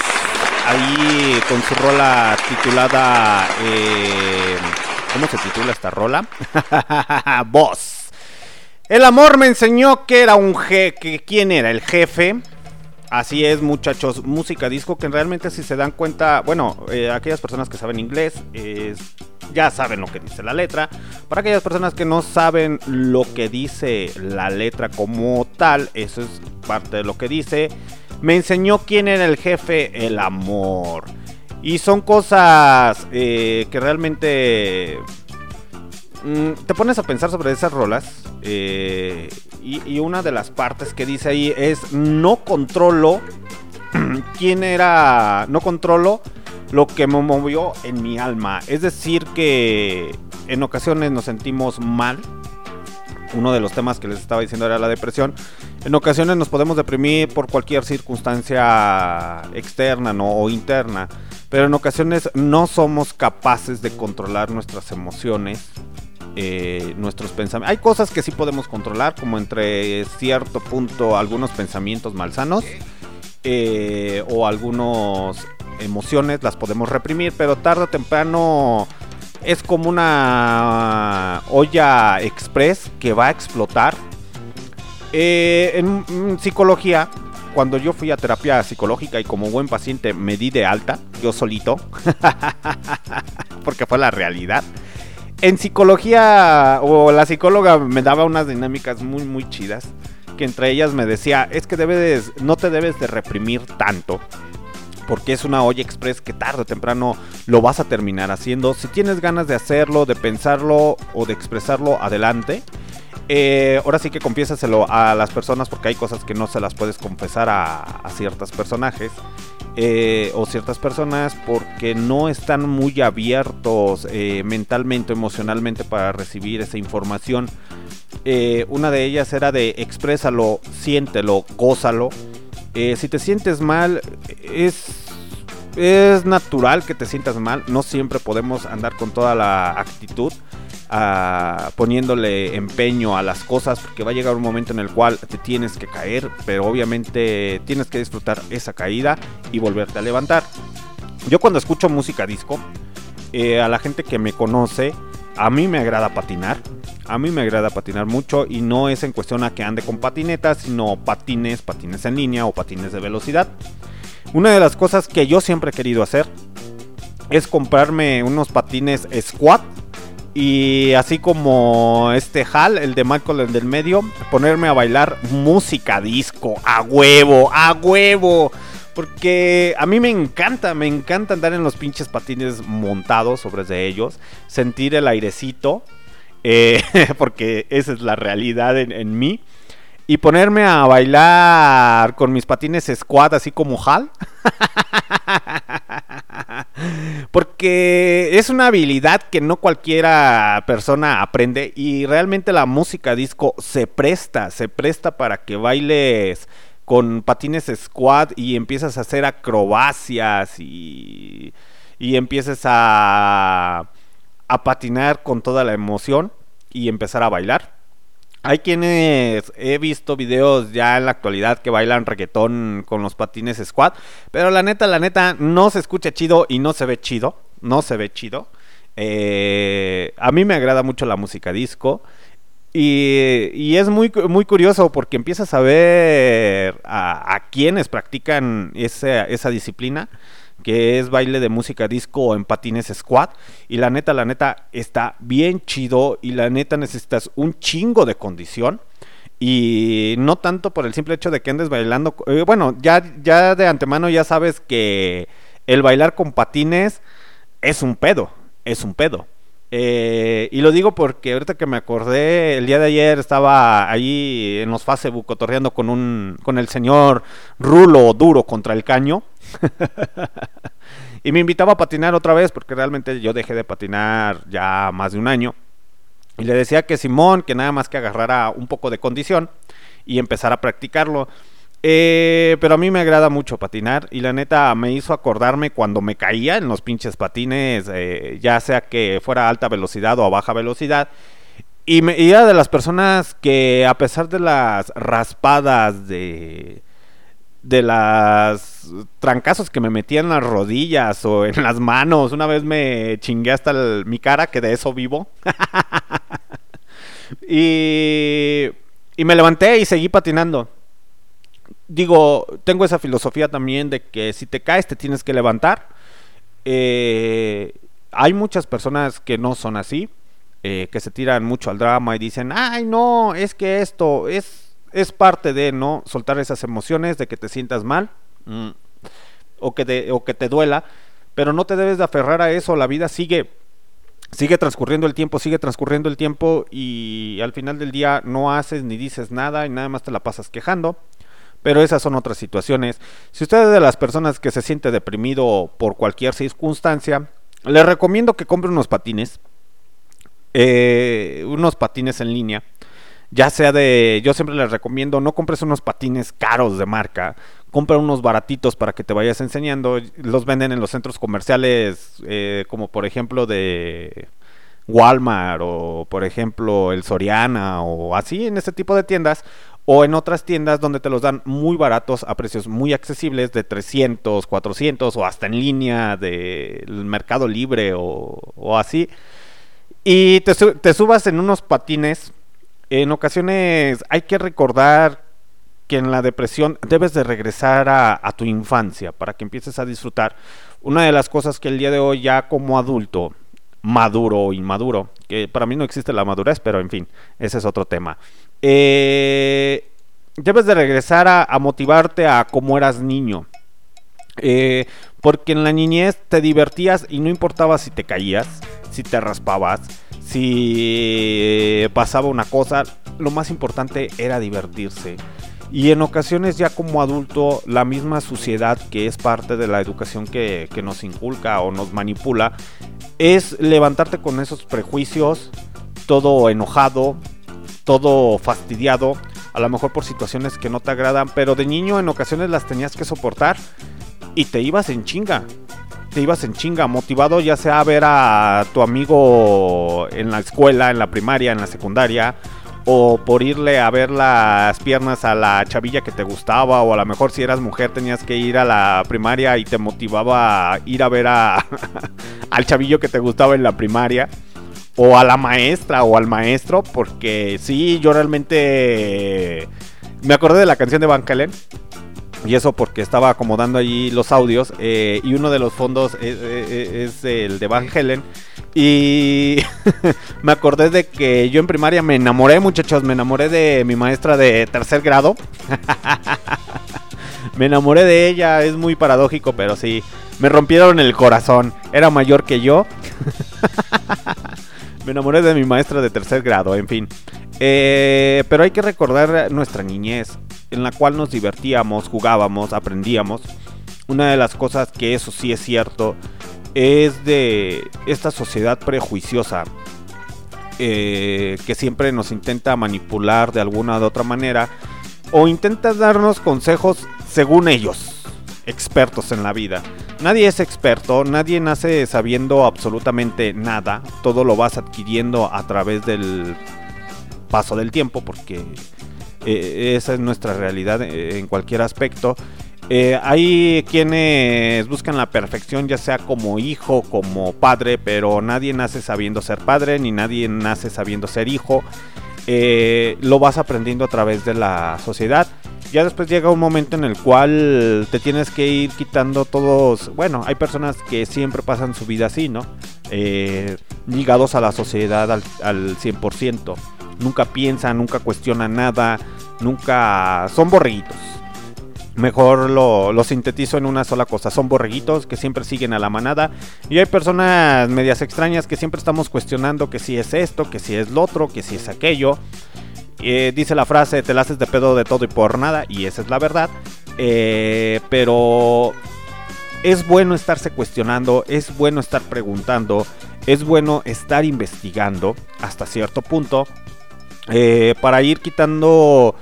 Ahí con su rola titulada. eh, ¿Cómo se titula esta rola? (laughs) Boss. El amor me enseñó que era un jefe. ¿Quién era? El jefe. Así es, muchachos. Música disco que realmente, si se dan cuenta, bueno, eh, aquellas personas que saben inglés es- ya saben lo que dice la letra. Para aquellas personas que no saben lo que dice la letra como tal, eso es parte de lo que dice. Me enseñó quién era el jefe, el amor. Y son cosas eh, que realmente mm, te pones a pensar sobre esas rolas. eh, y, y una de las partes que dice ahí es: No controlo (clears throat) quién era. No controlo lo que me movió en mi alma. Es decir, que en ocasiones nos sentimos mal. Uno de los temas que les estaba diciendo era la depresión. En ocasiones nos podemos deprimir por cualquier circunstancia externa o interna. Pero en ocasiones no somos capaces de controlar nuestras emociones, eh, nuestros pensamientos. Hay cosas que sí podemos controlar, como entre cierto punto algunos pensamientos malsanos eh, o algunas emociones las podemos reprimir, pero tarde o temprano es como una olla express que va a explotar. Eh, en mm, psicología, cuando yo fui a terapia psicológica y como buen paciente me di de alta, yo solito, (laughs) porque fue la realidad. En psicología, o la psicóloga me daba unas dinámicas muy, muy chidas. Que entre ellas me decía, es que debes, no te debes de reprimir tanto. Porque es una olla express que tarde o temprano lo vas a terminar haciendo. Si tienes ganas de hacerlo, de pensarlo o de expresarlo, adelante. Eh, ahora sí que confiésaselo a las personas porque hay cosas que no se las puedes confesar a, a ciertos personajes eh, o ciertas personas porque no están muy abiertos eh, mentalmente, emocionalmente para recibir esa información. Una de ellas era de exprésalo, siéntelo, gózalo. Si te sientes mal, es, es natural que te sientas mal. No siempre podemos andar con toda la actitud. Poniéndole empeño a las cosas porque va a llegar un momento en el cual te tienes que caer pero obviamente tienes que disfrutar esa caída y volverte a levantar. Yo cuando escucho música disco eh, a la gente que me conoce a mí me agrada patinar a mí me agrada patinar mucho y no es en cuestión a que ande con patinetas sino patines patines en línea o patines de velocidad. Una de las cosas que yo siempre he querido hacer es comprarme unos patines squat y así como este Hal, el de Michael, el del medio, ponerme a bailar música disco, a huevo, a huevo. Porque a mí me encanta, me encanta andar en los pinches patines montados sobre de ellos, sentir el airecito, eh, (laughs) porque esa es la realidad en, en mí. Y ponerme a bailar con mis patines squad, así como Hal. (laughs) Porque es una habilidad que no cualquiera persona aprende y realmente la música disco se presta, se presta para que bailes con patines squad y empiezas a hacer acrobacias y, y empieces a, a patinar con toda la emoción y empezar a bailar. Hay quienes he visto videos ya en la actualidad que bailan reggaetón con los patines squad, pero la neta, la neta, no se escucha chido y no se ve chido, no se ve chido. Eh, a mí me agrada mucho la música disco y, y es muy, muy curioso porque empiezas a ver a, a quienes practican esa, esa disciplina que es baile de música disco en patines squad. Y la neta, la neta, está bien chido. Y la neta necesitas un chingo de condición. Y no tanto por el simple hecho de que andes bailando. eh, bueno, ya, ya de antemano ya sabes que el bailar con patines es un pedo. Es un pedo. Eh, y lo digo porque ahorita que me acordé, el día de ayer estaba ahí en los Facebook cotorreando con un con el señor Rulo Duro contra el caño. (laughs) y me invitaba a patinar otra vez porque realmente yo dejé de patinar ya más de un año. Y le decía que Simón, que nada más que agarrara un poco de condición y empezar a practicarlo. Eh, pero a mí me agrada mucho patinar y la neta me hizo acordarme cuando me caía en los pinches patines, eh, ya sea que fuera a alta velocidad o a baja velocidad. Y, me, era de las personas que a pesar de las raspadas de, de las trancazos que me metía en las rodillas o en las manos. Una vez me chingué hasta mi cara, que de eso vivo. (laughs) y, y me levanté y seguí patinando. Digo, tengo esa filosofía también de que si te caes te tienes que levantar. Eh, hay muchas personas que no son así, eh, que se tiran mucho al drama y dicen, ay no, es que esto es, es parte de, ¿no? Soltar esas emociones, de que te sientas mal, mm, o, que te, o que te duela, pero no te debes de aferrar a eso, la vida sigue, sigue transcurriendo el tiempo, sigue transcurriendo el tiempo y al final del día no haces ni dices nada y nada más te la pasas quejando. Pero esas son otras situaciones. Si usted es de las personas que se siente deprimido por cualquier circunstancia, le recomiendo que compre unos patines. eh, unos patines en línea. Ya sea de. Yo siempre les recomiendo, no compres unos patines caros de marca. Compra unos baratitos para que te vayas enseñando. Los venden en los centros comerciales, eh, como por ejemplo de Walmart o por ejemplo el Soriana o así en ese tipo de tiendas o en otras tiendas donde te los dan muy baratos a precios muy accesibles de 300, 400 o hasta en línea del Mercado Libre o, así. Y te, su- te subas en unos patines. En ocasiones hay que recordar que en la depresión debes de regresar a tu infancia para que empieces a disfrutar. Una de las cosas que el día de hoy ya como adulto, maduro o inmaduro, que para mí no existe la madurez, pero en fin, ese es otro tema. Eh, debes de regresar a, motivarte a como eras niño. Eh, porque en la niñez te divertías y no importaba si te caías, si te raspabas, si pasaba una cosa, lo más importante era divertirse. Y en ocasiones ya como adulto, la misma suciedad que es parte de la educación que nos inculca o nos manipula, es levantarte con esos prejuicios, todo enojado, todo fastidiado, a lo mejor por situaciones que no te agradan, pero de niño en ocasiones las tenías que soportar y te ibas en chinga. Te ibas en chinga, motivado ya sea a ver a tu amigo en la escuela, en la primaria, en la secundaria, o por irle a ver las piernas a la chavilla que te gustaba, o a lo mejor si eras mujer tenías que ir a la primaria y te motivaba a ir a ver (laughs) al chavillo que te gustaba en la primaria, o a la maestra o al maestro, porque sí, yo realmente me acordé de la canción de Van Halen. Y eso porque estaba acomodando allí los audios. eh, y uno de los fondos es, es- es el de Van Helen. Y (laughs) me acordé de que yo en primaria me enamoré, muchachos. Me enamoré de mi maestra de tercer grado. (laughs) me enamoré de ella. Es muy paradójico, pero sí. Me rompieron el corazón. Era mayor que yo. (laughs) me enamoré de mi maestra de tercer grado, en fin. Eh, pero hay que recordar nuestra niñez, en la cual nos divertíamos, jugábamos, aprendíamos. Una de las cosas que eso sí es cierto es de esta sociedad prejuiciosa eh, que siempre nos intenta manipular de alguna de otra manera o intenta darnos consejos según ellos, expertos en la vida. Nadie es experto, nadie nace sabiendo absolutamente nada, todo lo vas adquiriendo a través del paso del tiempo porque eh, esa es nuestra realidad eh, en cualquier aspecto. Eh, hay quienes buscan la perfección, ya sea como hijo, como padre, pero nadie nace sabiendo ser padre, ni nadie nace sabiendo ser hijo. Lo vas aprendiendo a través de la sociedad. Ya después llega un momento en el cual te tienes que ir quitando todos. Bueno, hay personas que siempre pasan su vida así, ¿no? Eh, ligados a la sociedad al, al 100%. Nunca piensan, nunca cuestionan nada, nunca. Son borreguitos. Mejor lo, lo sintetizo en una sola cosa. Son borreguitos que siempre siguen a la manada. Y hay personas medias extrañas que siempre estamos cuestionando que si es esto, que si es lo otro, que si es aquello. Eh, dice la frase, te la haces de pedo de todo y por nada. Y esa es la verdad. Eh, pero es bueno estarse cuestionando, es bueno estar preguntando, es bueno estar investigando hasta cierto punto. eh, para ir quitando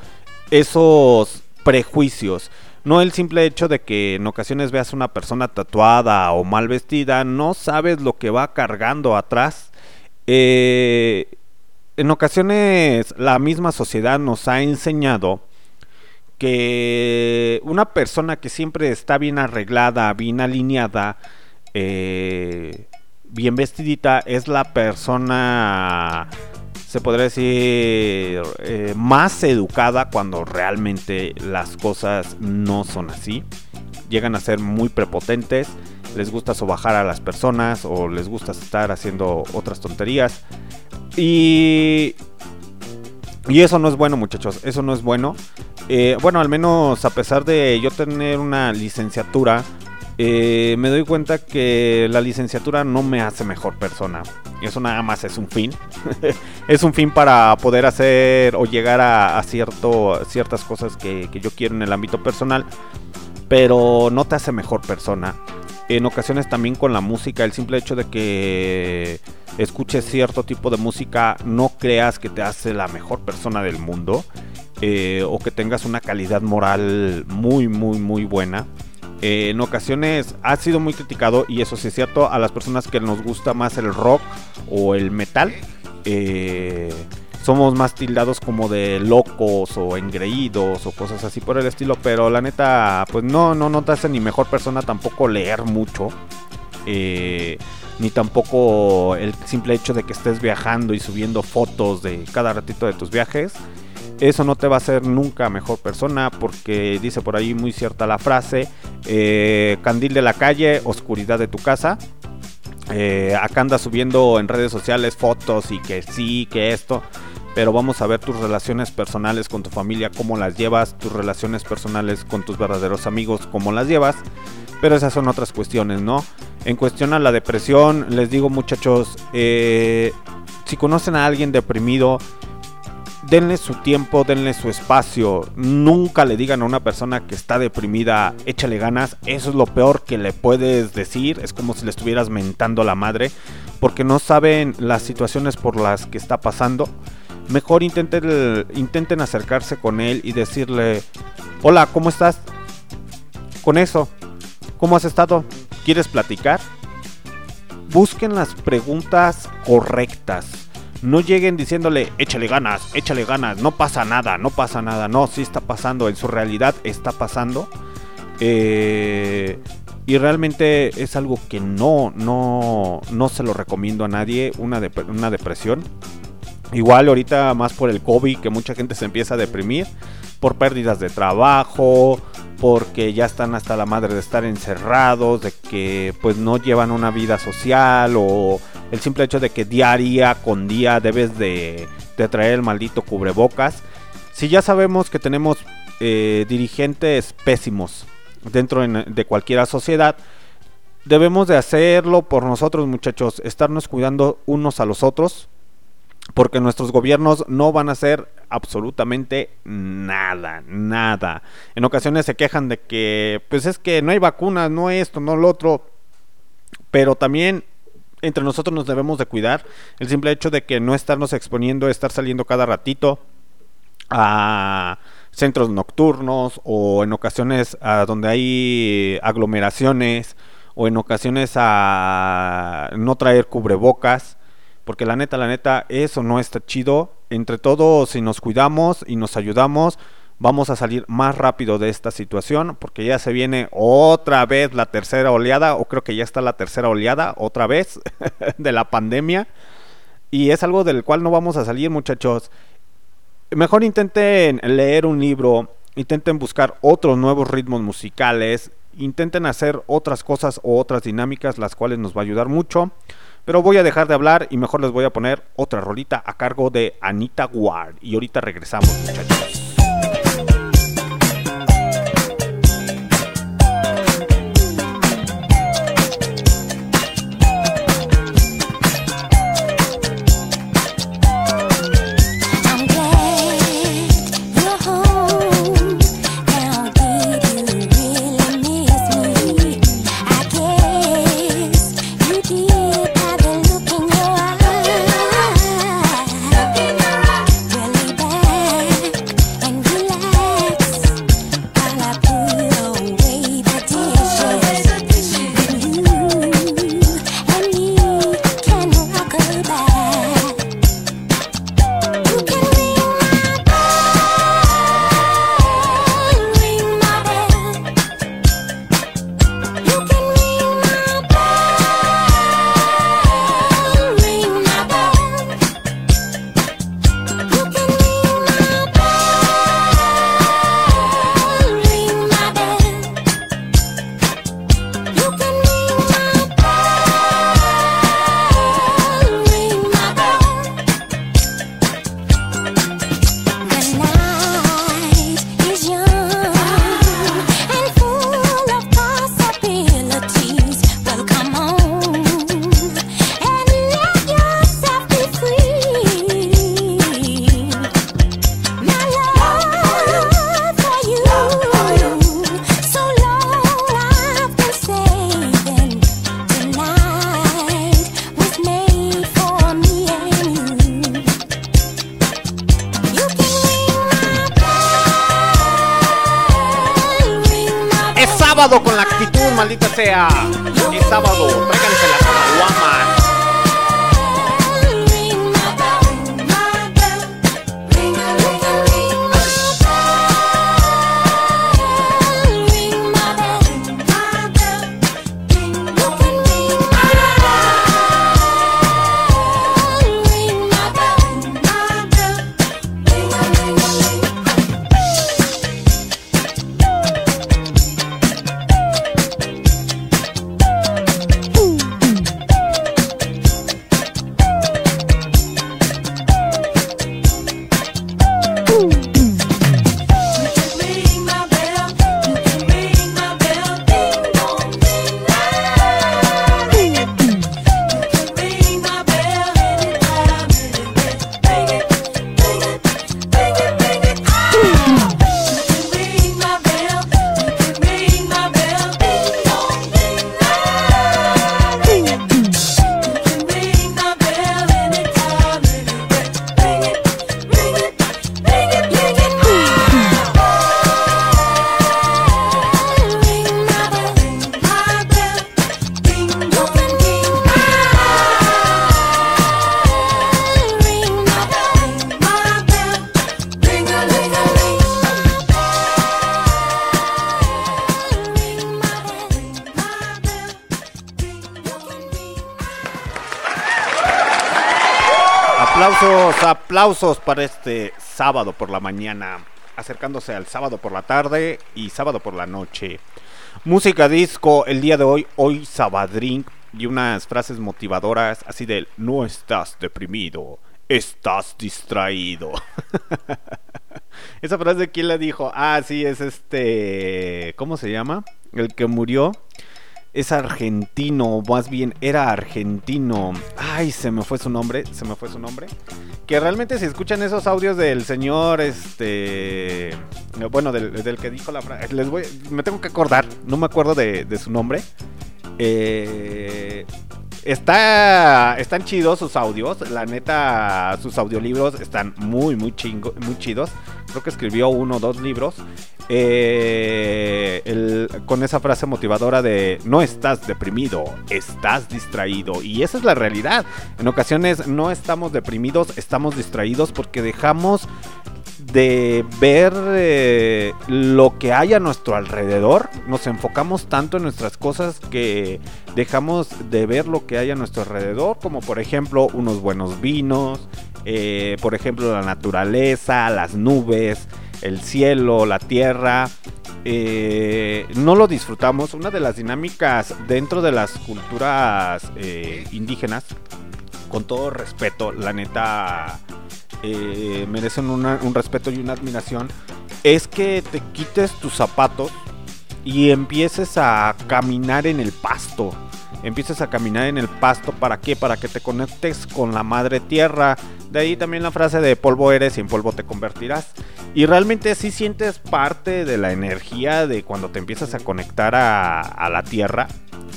esos prejuicios. No el simple hecho de que en ocasiones veas una persona tatuada o mal vestida, no sabes lo que va cargando atrás. Eh, en ocasiones la misma sociedad nos ha enseñado que una persona que siempre está bien arreglada, bien alineada, eh, bien vestidita, es la persona, se podría decir, eh, más educada cuando realmente las cosas no son así. Llegan a ser muy prepotentes, les gusta sobajar a las personas o les gusta estar haciendo otras tonterías. Y, y eso no es bueno, muchachos, eso no es bueno. Eh, bueno, al menos a pesar de yo tener una licenciatura, eh, me doy cuenta que la licenciatura no me hace mejor persona. Eso nada más es un fin. (laughs) es un fin para poder hacer o llegar a, a cierto, ciertas cosas que, que yo quiero en el ámbito personal. Pero no te hace mejor persona. En ocasiones también con la música, el simple hecho de que escuches cierto tipo de música, no creas que te hace la mejor persona del mundo. eh, o que tengas una calidad moral muy, muy, muy buena. Eh, en ocasiones ha sido muy criticado, y eso sí es cierto, a las personas que nos gusta más el rock o el metal. eh, somos más tildados como de locos o engreídos o cosas así por el estilo. Pero la neta, pues no, no, no te hace ni mejor persona tampoco leer mucho. eh, ni tampoco el simple hecho de que estés viajando y subiendo fotos de cada ratito de tus viajes. Eso no te va a hacer nunca mejor persona porque dice por ahí muy cierta la frase, eh, candil de la calle, oscuridad de tu casa. Eh, acá andas subiendo en redes sociales fotos y que sí, que esto. Pero vamos a ver tus relaciones personales con tu familia, cómo las llevas, tus relaciones personales con tus verdaderos amigos, cómo las llevas. Pero esas son otras cuestiones, ¿no? En cuestión a la depresión, les digo muchachos, eh, si conocen a alguien deprimido, denle su tiempo, denle su espacio. Nunca le digan a una persona que está deprimida, échale ganas. Eso es lo peor que le puedes decir. Es como si le estuvieras mentando la madre. Porque no saben las situaciones por las que está pasando. Mejor intenten, intenten acercarse con él y decirle, hola, ¿cómo estás? Con eso, ¿cómo has estado? ¿Quieres platicar? Busquen las preguntas correctas. No lleguen diciéndole, échale ganas, échale ganas, no pasa nada, no pasa nada. No, sí está pasando, en su realidad está pasando. Eh, y realmente es algo que no, no, no se lo recomiendo a nadie, una, una depresión. Igual ahorita más por el COVID que mucha gente se empieza a deprimir por pérdidas de trabajo, porque ya están hasta la madre de estar encerrados, de que pues no llevan una vida social o el simple hecho de que día con día debes de, de traer el maldito cubrebocas. Si ya sabemos que tenemos eh, dirigentes pésimos dentro en- de cualquier sociedad, debemos de hacerlo por nosotros muchachos, estarnos cuidando unos a los otros, porque nuestros gobiernos no van a hacer absolutamente nada, nada. En ocasiones se quejan de que, pues es que no hay vacunas, no esto, no lo otro, pero también entre nosotros nos debemos de cuidar. El simple hecho de que no estarnos exponiendo, estar saliendo cada ratito a centros nocturnos o en ocasiones a donde hay aglomeraciones o en ocasiones a no traer cubrebocas porque la neta, la neta, eso no está chido. Entre todos, si nos cuidamos y nos ayudamos, vamos a salir más rápido de esta situación, porque ya se viene otra vez la tercera oleada, o creo que ya está la tercera oleada, otra vez, (laughs) de la pandemia. Y es algo del cual no vamos a salir, muchachos. Mejor intenten leer un libro, intenten buscar otros nuevos ritmos musicales, intenten hacer otras cosas o otras dinámicas, las cuales nos va a ayudar mucho. Pero voy a dejar de hablar y mejor les voy a poner otra rolita a cargo de Anita Ward. Y ahorita regresamos, muchachos. Sábado por la mañana, acercándose al sábado por la tarde y sábado por la noche. Música disco el día de hoy, hoy Sabadrink y unas frases motivadoras así del no estás deprimido, estás distraído. (laughs) Esa frase quién la dijo? Ah, sí, es este, ¿cómo se llama? El que murió es argentino, más bien era argentino. Ay, se me fue su nombre, se me fue su nombre. Que realmente si escuchan esos audios del señor, este, bueno, del, que dijo la frase, les voy, me tengo que acordar, no me acuerdo de, de su nombre. Eh, está, están chidos sus audios, la neta, sus audiolibros están muy, muy chingo, muy chidos. Creo que escribió uno o dos libros. Eh, el- con esa frase motivadora de no estás deprimido, estás distraído. Y esa es la realidad. En ocasiones no estamos deprimidos, estamos distraídos porque dejamos de ver eh, lo que hay a nuestro alrededor. Nos enfocamos tanto en nuestras cosas que dejamos de ver lo que hay a nuestro alrededor, como por ejemplo unos buenos vinos, eh, por ejemplo la naturaleza, las nubes, el cielo, la tierra. eh, no lo disfrutamos. Una de las dinámicas dentro de las culturas indígenas, con todo respeto, la neta eh, merecen un respeto y una admiración, es que te quites tus zapatos y empieces a caminar en el pasto. Empieces a caminar en el pasto, ¿para qué? Para que te conectes con la madre tierra. De ahí también la frase de polvo eres y en polvo te convertirás. Y realmente sí sientes parte de la energía de cuando te empiezas a conectar a la tierra,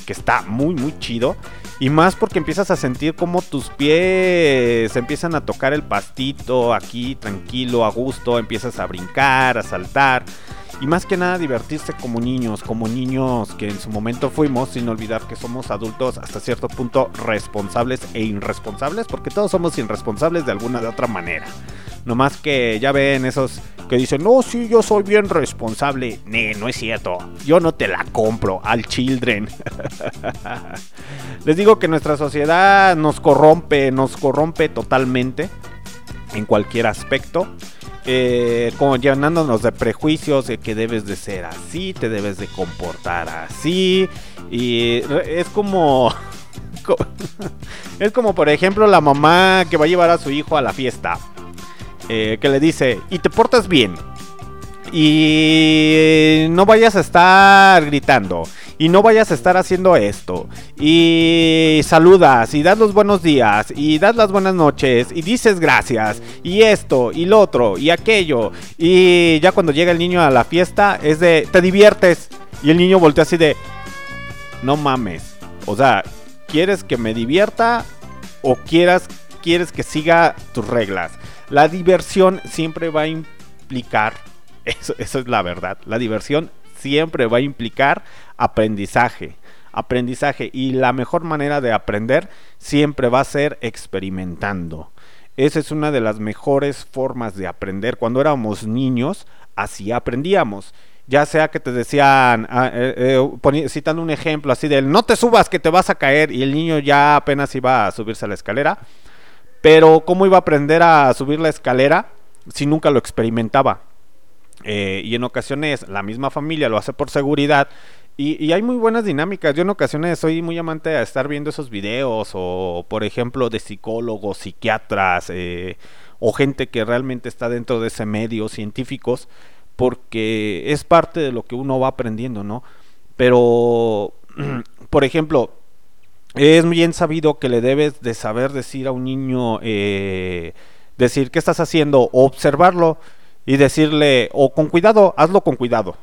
que está muy, muy chido. Y más porque empiezas a sentir como tus pies empiezan a tocar el pastito aquí tranquilo, a gusto, empiezas a brincar, a saltar. Y más que nada divertirse como niños, como niños que en su momento fuimos, sin olvidar que somos adultos hasta cierto punto responsables e irresponsables, porque todos somos irresponsables de alguna de otra manera. No más que ya ven esos que dicen, no, sí, yo soy bien responsable. Ne, no es cierto. Yo no te la compro al children. (laughs) Les digo que nuestra sociedad nos corrompe, nos corrompe totalmente en cualquier aspecto. Eh, como llenándonos de prejuicios de que debes de ser así, te debes de comportar así. Y es como... co- (laughs) es como por ejemplo la mamá que va a llevar a su hijo a la fiesta. Eh, que le dice, y te portas bien. Y no vayas a estar gritando. Y no vayas a estar haciendo esto. Y saludas. Y das los buenos días. Y das las buenas noches. Y dices gracias. Y esto. Y lo otro. Y aquello. Y ya cuando llega el niño a la fiesta. Es de. Te diviertes. Y el niño voltea así de. No mames. O sea, ¿quieres que me divierta? O quieras, quieres que siga tus reglas. La diversión siempre va a implicar. Eso, eso es la verdad. La diversión siempre va a implicar aprendizaje. Aprendizaje. Y la mejor manera de aprender siempre va a ser experimentando. Esa es una de las mejores formas de aprender. Cuando éramos niños, así aprendíamos. Ya sea que te decían, ah, eh, eh, citando un ejemplo así del no te subas que te vas a caer y el niño ya apenas iba a subirse a la escalera. Pero ¿cómo iba a aprender a subir la escalera si nunca lo experimentaba? Eh, y en ocasiones la misma familia lo hace por seguridad. Y, hay muy buenas dinámicas. Yo en ocasiones soy muy amante de estar viendo esos videos o, por ejemplo, de psicólogos, psiquiatras eh, o gente que realmente está dentro de ese medio, científicos, porque es parte de lo que uno va aprendiendo, ¿no? Pero, (clears throat) por ejemplo, es bien sabido que le debes de saber decir a un niño, eh, decir qué estás haciendo, observarlo y decirle, o con cuidado, hazlo con cuidado,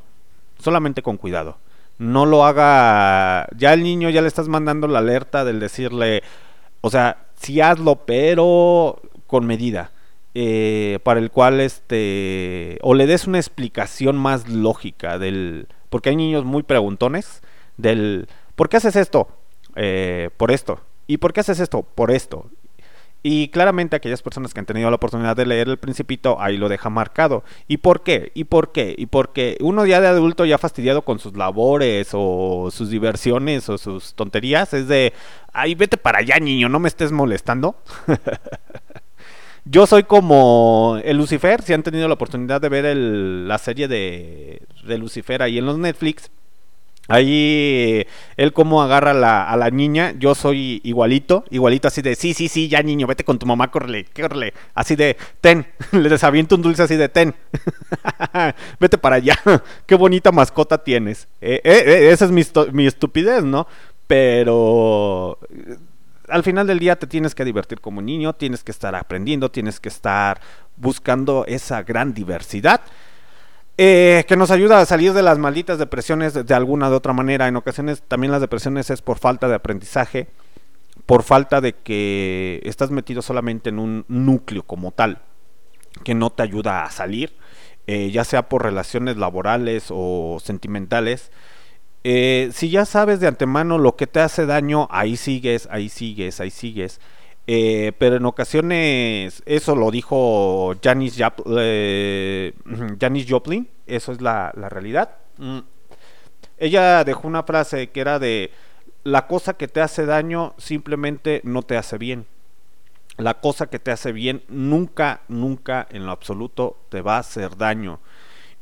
solamente con cuidado. No lo haga, ya el niño ya le estás mandando la alerta del decirle, o sea, sí hazlo, pero con medida. eh, para el cual este o le des una explicación más lógica del porque hay niños muy preguntones del ¿por qué haces esto? Eh, por esto. ¿Y por qué haces esto? Por esto. Y claramente aquellas personas que han tenido la oportunidad de leer El Principito, ahí lo deja marcado. ¿Y por qué? ¿Y por qué? ¿Y por qué? Uno ya de adulto ya fastidiado con sus labores o sus diversiones o sus tonterías, es de, ay, vete para allá, niño, no me estés molestando. (laughs) Yo soy como el Lucifer, si han tenido la oportunidad de ver la serie de, de Lucifer ahí en los Netflix. Ahí él como agarra la, a la niña, yo soy igualito, igualito así de, sí, sí, sí, ya niño, vete con tu mamá, córrele, córrele, así de, ten, (laughs) le desaviento un dulce así de, ten, (laughs) vete para allá, (laughs) qué bonita mascota tienes. Eh, eh, eh, esa es mi, mi estupidez, ¿no? Pero eh, al final del día te tienes que divertir como niño, tienes que estar aprendiendo, tienes que estar buscando esa gran diversidad. Eh, que nos ayuda a salir de las malditas depresiones de, alguna de otra manera. En ocasiones también las depresiones es por falta de aprendizaje, por falta de que estás metido solamente en un núcleo como tal, que no te ayuda a salir, eh, ya sea por relaciones laborales o sentimentales. Eh, si ya sabes de antemano lo que te hace daño, ahí sigues, ahí sigues, ahí sigues. Eh, pero en ocasiones, eso lo dijo Janis, eh, (clears throat) Janis Joplin, eso es la, la realidad. Mm. Ella dejó una frase que era de, la cosa que te hace daño simplemente no te hace bien. La cosa que te hace bien nunca, nunca en lo absoluto te va a hacer daño.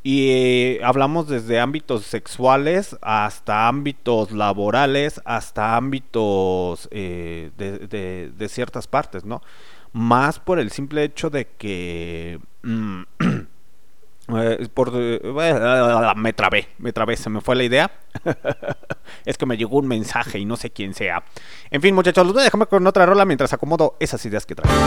Y eh, hablamos desde ámbitos sexuales hasta ámbitos laborales, hasta ámbitos eh, de, ciertas partes, ¿no? Más por el simple hecho de que... mm, (clears throat) eh, por, me trabé, me trabé, se me fue la idea. (laughs) es que me llegó un mensaje y no sé quién sea. En fin, muchachos, los voy a dejar con otra rola mientras acomodo esas ideas que traigo.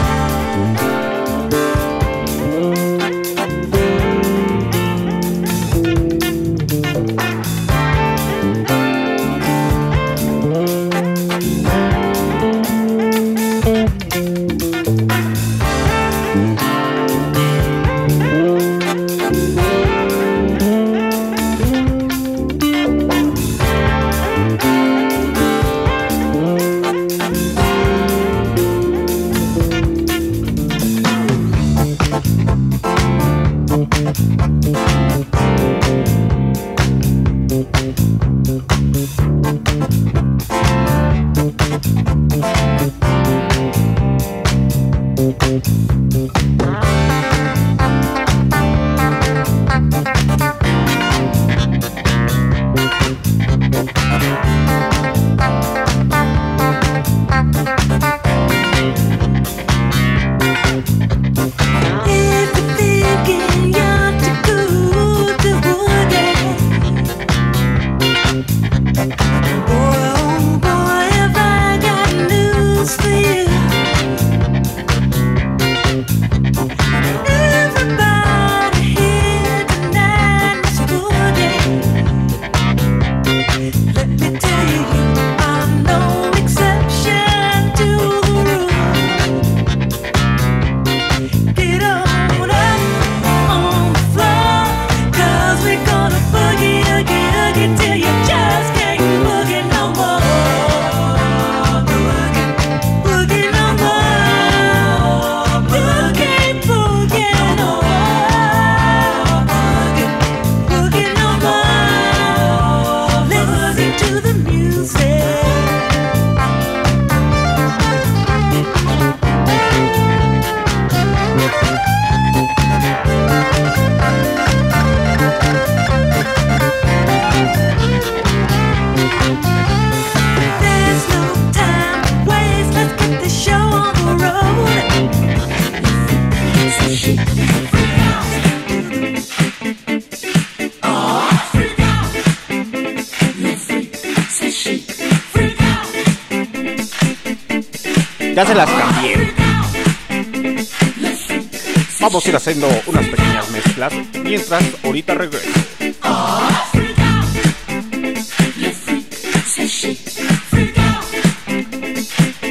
vamos a ir haciendo unas pequeñas mezclas mientras ahorita regreso.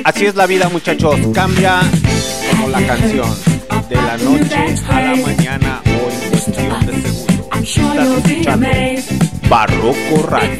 Así es la vida muchachos, cambia como la canción de la noche a la mañana o en cuestión de segundo. Estás escuchando Barroco Radio.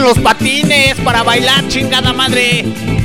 los patines para bailar, chingada madre.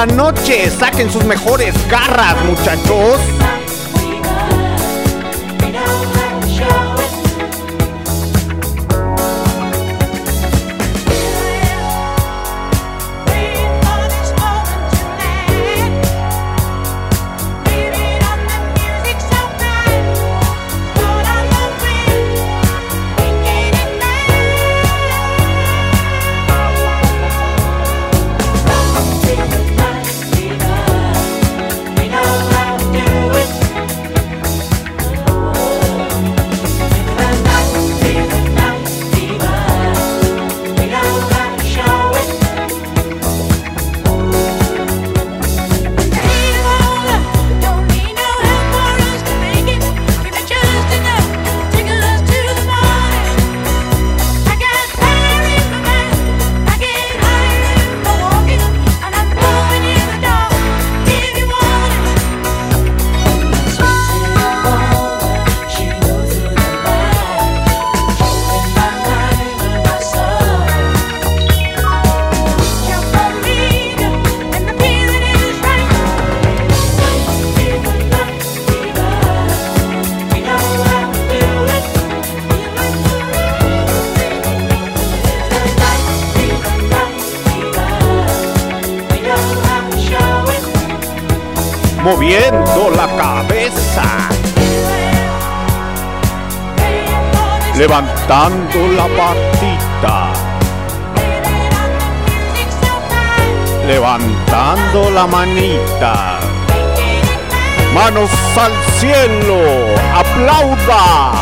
La noche. Saquen sus mejores garras, muchachos. Levantando la manita. Manos al cielo, aplauda.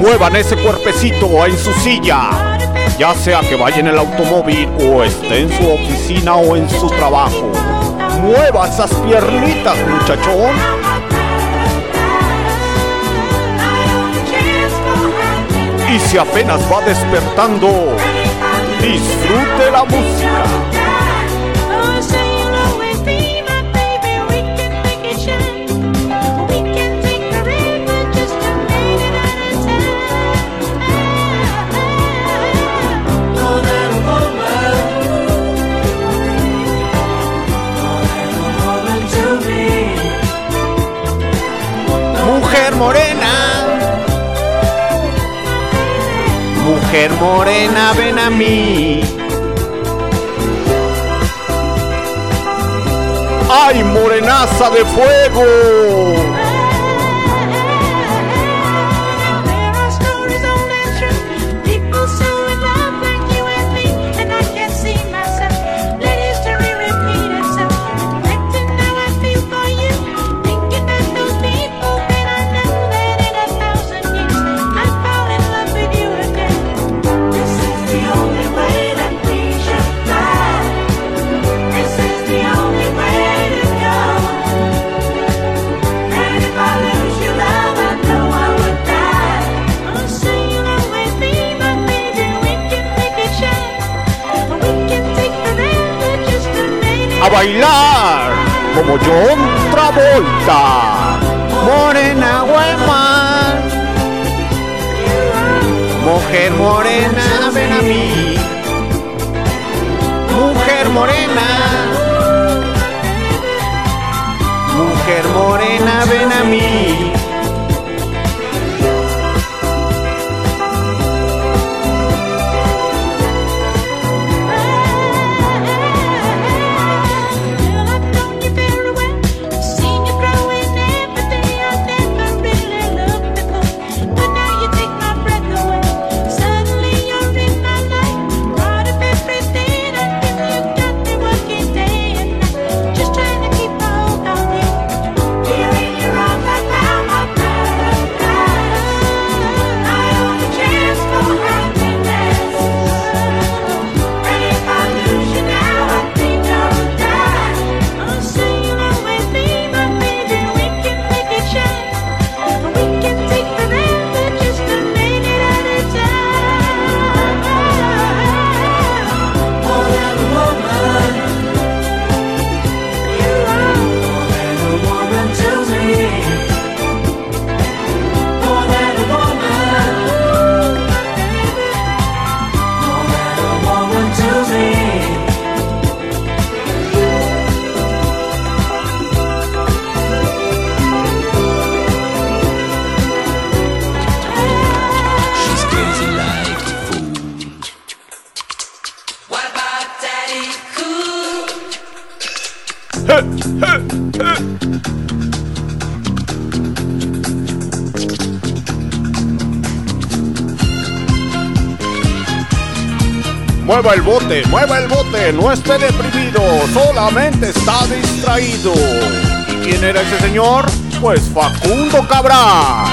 Muevan ese cuerpecito en su silla. Ya sea que vaya en el automóvil o esté en su oficina o en su trabajo. Mueva esas piernitas, muchachón. Y si apenas va despertando, disfrute la música. Morena. Mujer morena, ven a mí. ¡Ay, morenaza de fuego! bailar como John Travolta. Morena woman, mujer morena, ven a mí. Mujer morena, mujer morena, ven a mí. mueva el bote, mueva el bote, no esté deprimido, solamente está distraído. ¿Y quién era ese señor? Pues Facundo Cabral.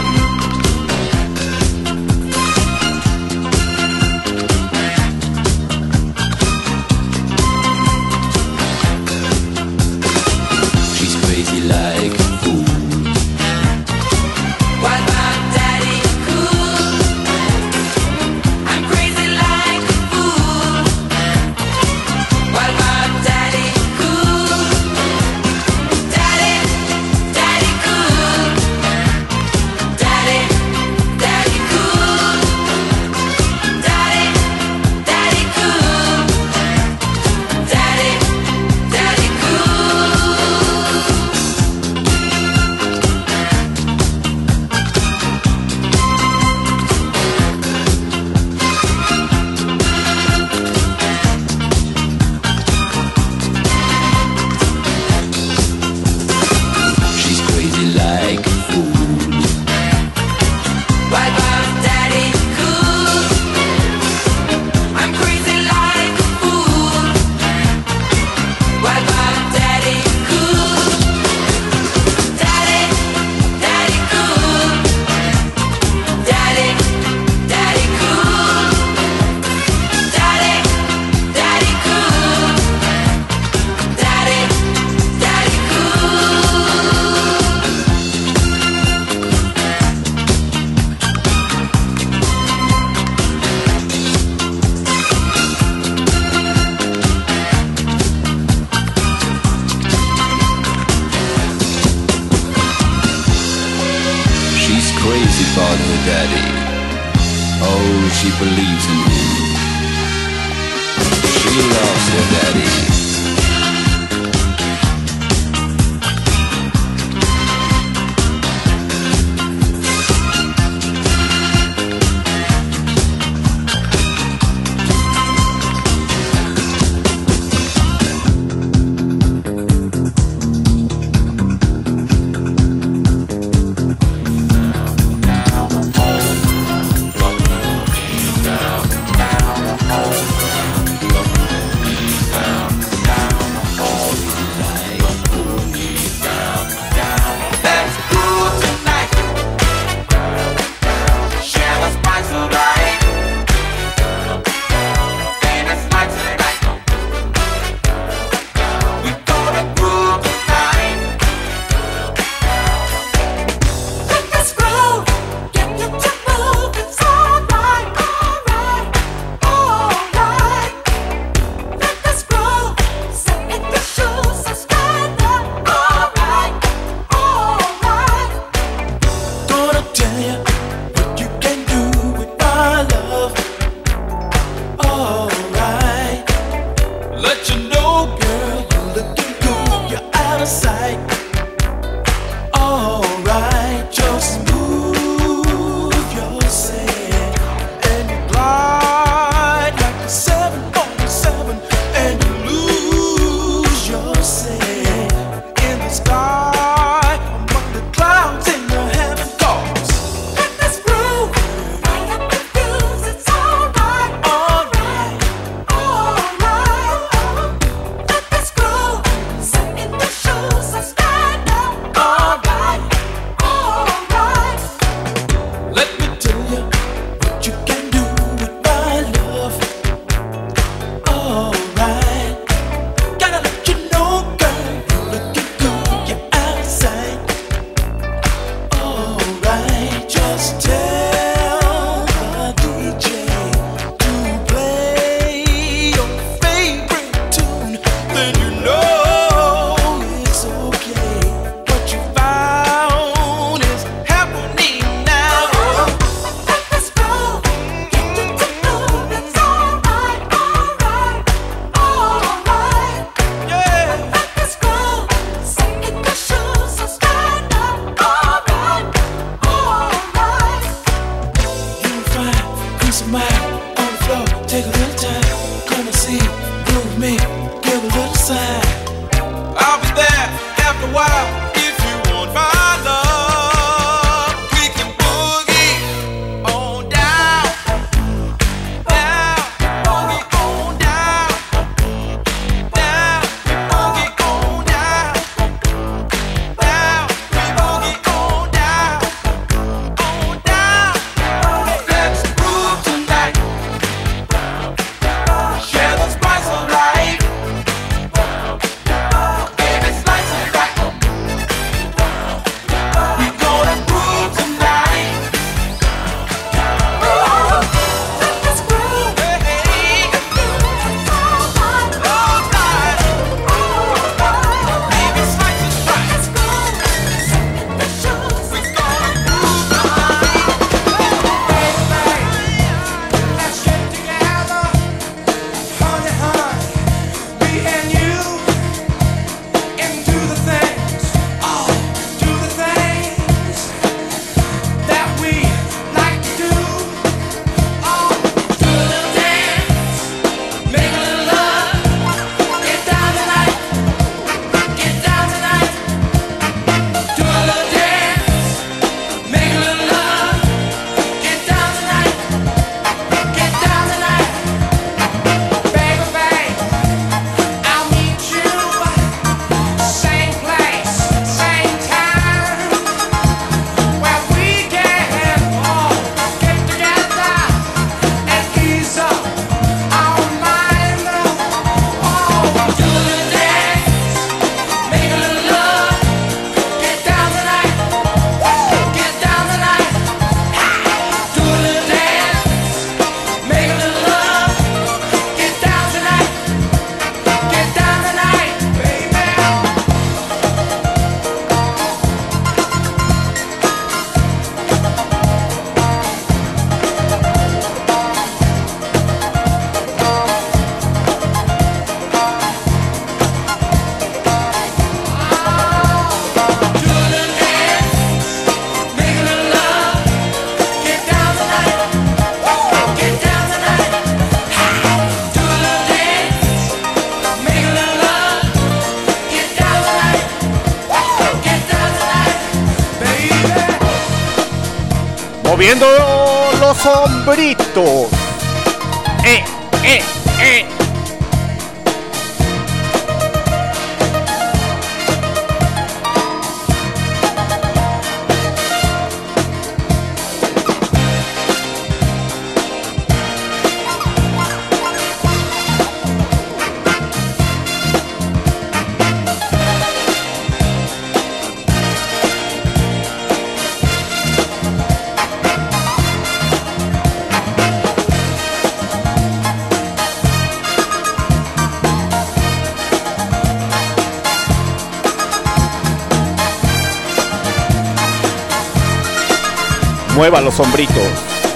Mueva los hombritos,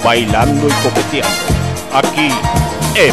bailando y coqueteando. Aquí en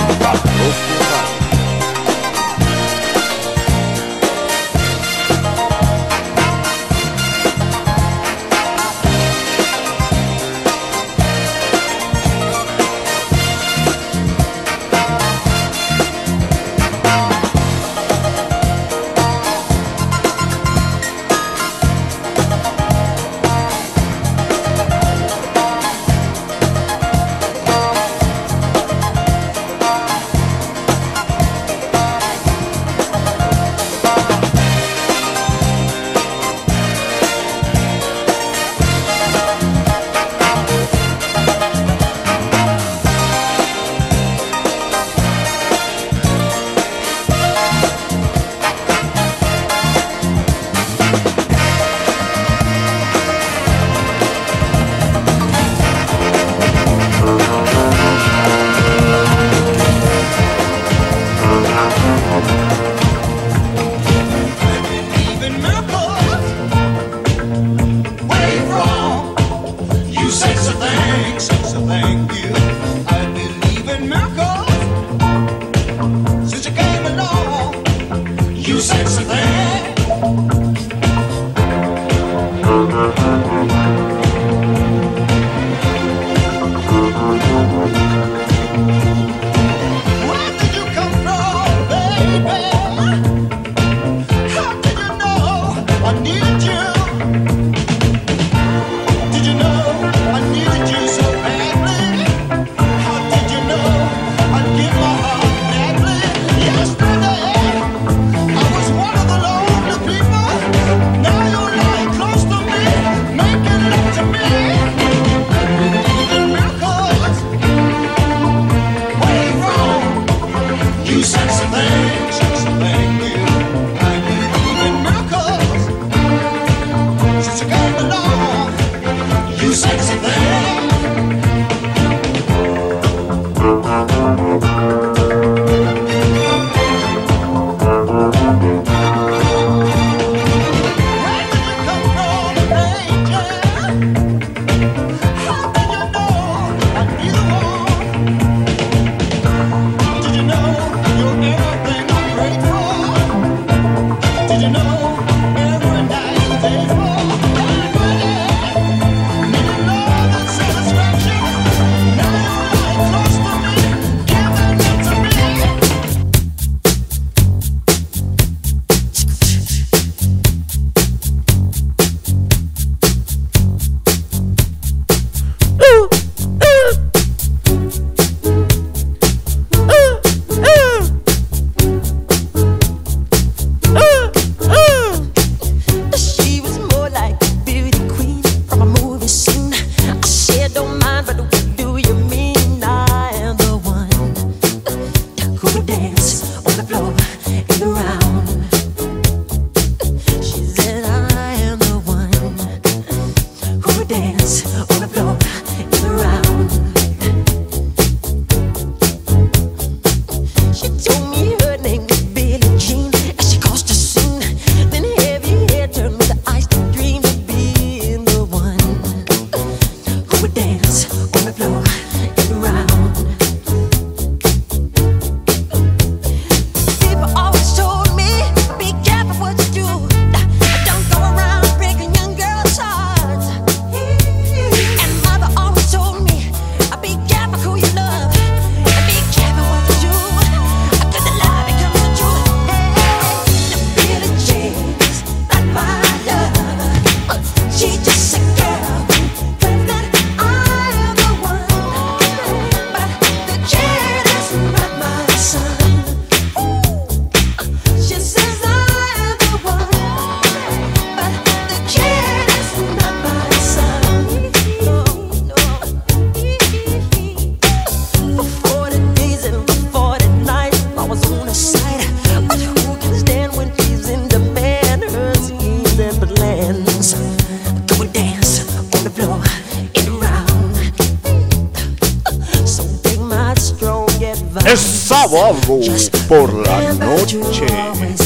por la noche,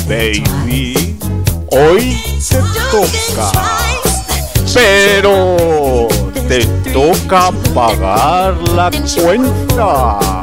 baby. Hoy te toca. Pero te toca pagar la cuenta.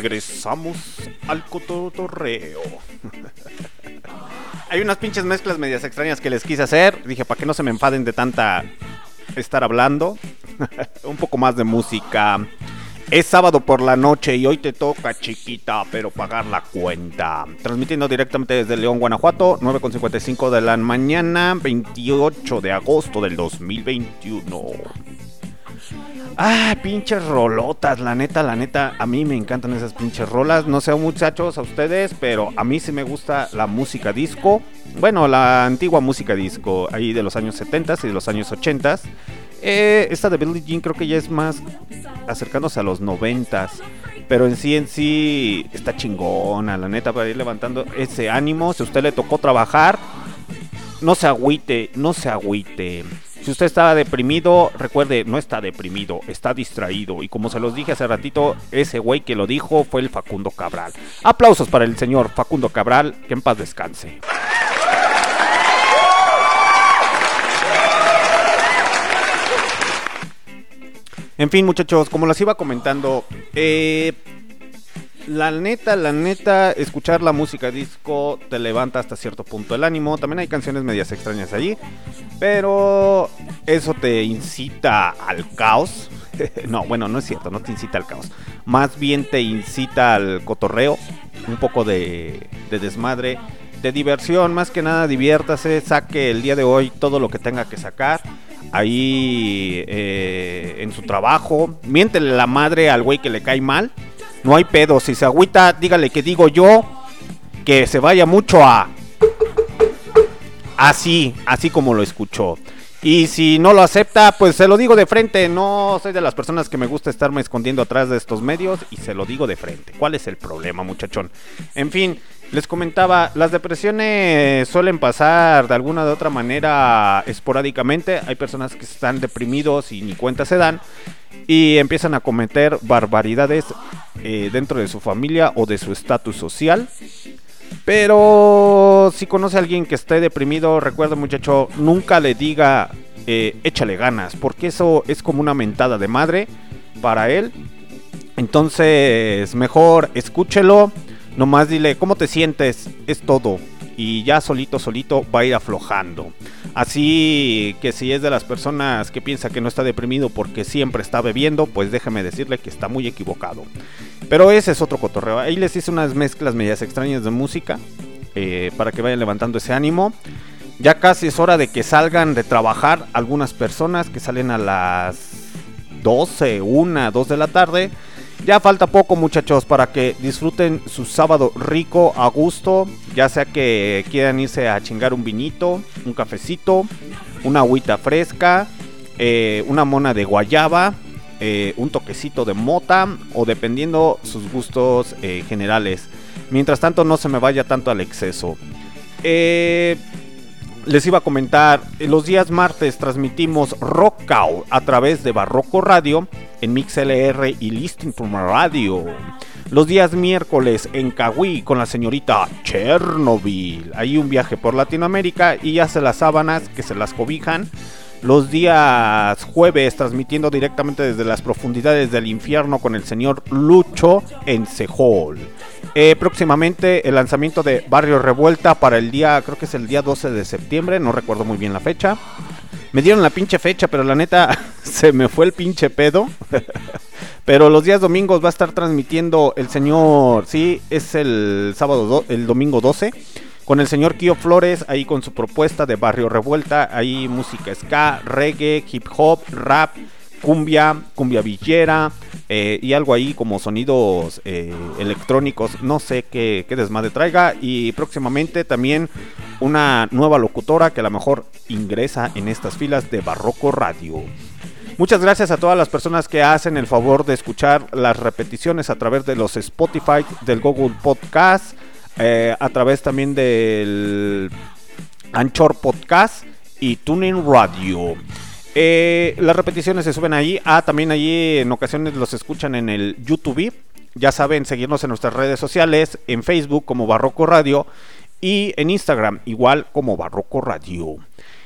Regresamos al cotorreo. Hay unas pinches mezclas medias extrañas que les quise hacer. Dije, para que no se me enfaden de tanta estar hablando. (laughs) Un poco más de música. Es sábado por la noche y hoy te toca, chiquita, pero pagar la cuenta. Transmitiendo directamente desde León, Guanajuato, 9.55 de la mañana, 28 de agosto del 2021. Ah, pinches rolotas, la neta, la neta, a mí me encantan esas pinches rolas. No sé, muchachos, a ustedes, pero a mí sí me gusta la música disco. Bueno, la antigua música disco, ahí de los años 70 y de los años 80 eh, esta de Billie Jean creo que ya es más acercándose a los 90 pero en sí, en sí, está chingona, la neta, para ir levantando ese ánimo. Si a usted le tocó trabajar, no se agüite, no se agüite. Si usted estaba deprimido, recuerde, no está deprimido, está distraído. Y como se los dije hace ratito, ese güey que lo dijo fue el Facundo Cabral. Aplausos para el señor Facundo Cabral, que en paz descanse. En fin, muchachos, como les iba comentando, eh, la neta, la neta, escuchar la música disco te levanta hasta cierto punto el ánimo. También hay canciones medias extrañas allí, pero eso te incita al caos. (laughs) no, bueno, no es cierto, no te incita al caos. Más bien te incita al cotorreo, un poco de, de desmadre, de diversión. Más que nada, diviértase, saque el día de hoy todo lo que tenga que sacar ahí eh, en su trabajo. Miéntele la madre al güey que le cae mal. No hay pedo. Si se agüita, dígale que digo yo que se vaya mucho a. Así, así como lo escuchó. Y si no lo acepta, pues se lo digo de frente. No soy de las personas que me gusta estarme escondiendo atrás de estos medios y se lo digo de frente. ¿Cuál es el problema, muchachón? En fin, les comentaba, las depresiones suelen pasar de alguna de otra manera esporádicamente. Hay personas que están deprimidos y ni cuenta se dan y empiezan a cometer barbaridades eh, dentro de su familia o de su estatus social. Pero si conoce a alguien que esté deprimido, recuerda muchacho, nunca le diga eh, échale ganas, porque eso es como una mentada de madre para él. Entonces, mejor escúchelo, nomás dile cómo te sientes, es todo. Y ya solito, solito va a ir aflojando. Así que si es de las personas que piensa que no está deprimido porque siempre está bebiendo, pues déjeme decirle que está muy equivocado. Pero ese es otro cotorreo. Ahí les hice unas mezclas medias extrañas de música eh, para que vayan levantando ese ánimo. Ya casi es hora de que salgan de trabajar algunas personas que salen a las 12, 1, 2 de la tarde. Ya falta poco muchachos para que disfruten su sábado rico, a gusto. Ya sea que quieran irse a chingar un vinito, un cafecito, una agüita fresca, eh, una mona de guayaba, eh, un toquecito de mota o dependiendo sus gustos eh, generales. Mientras tanto no se me vaya tanto al exceso. Eh, les iba a comentar, los días martes transmitimos Rock Out a través de Barroco Radio en MixLR y Listing from Radio. Los días miércoles en Cahuí con la señorita Chernobyl. Ahí un viaje por Latinoamérica y ya se las sábanas que se las cobijan. Los días jueves transmitiendo directamente desde las profundidades del infierno con el señor Lucho en Sejol. Eh, próximamente el lanzamiento de Barrio Revuelta para el día, creo que es el día 12 de septiembre, no recuerdo muy bien la fecha. Me dieron la pinche fecha, pero la neta (laughs) se me fue el pinche pedo. (laughs) pero los días domingos va a estar transmitiendo el señor, sí, es el sábado, do- el domingo 12 con el señor Kio Flores ahí con su propuesta de Barrio Revuelta, ahí música ska, reggae, hip hop, rap, cumbia, cumbia villera eh, y algo ahí como sonidos eh, electrónicos, no sé qué, qué desmadre traiga y próximamente también una nueva locutora que a lo mejor ingresa en estas filas de Barroco Radio. Muchas gracias a todas las personas que hacen el favor de escuchar las repeticiones a través de los Spotify, del Google Podcast, eh, a través también del Anchor Podcast y Tuning Radio. Eh, las repeticiones se suben ahí. Ah, también allí en ocasiones los escuchan en el YouTube. Ya saben, seguirnos en nuestras redes sociales, en Facebook como Barroco Radio y en Instagram igual como Barroco Radio.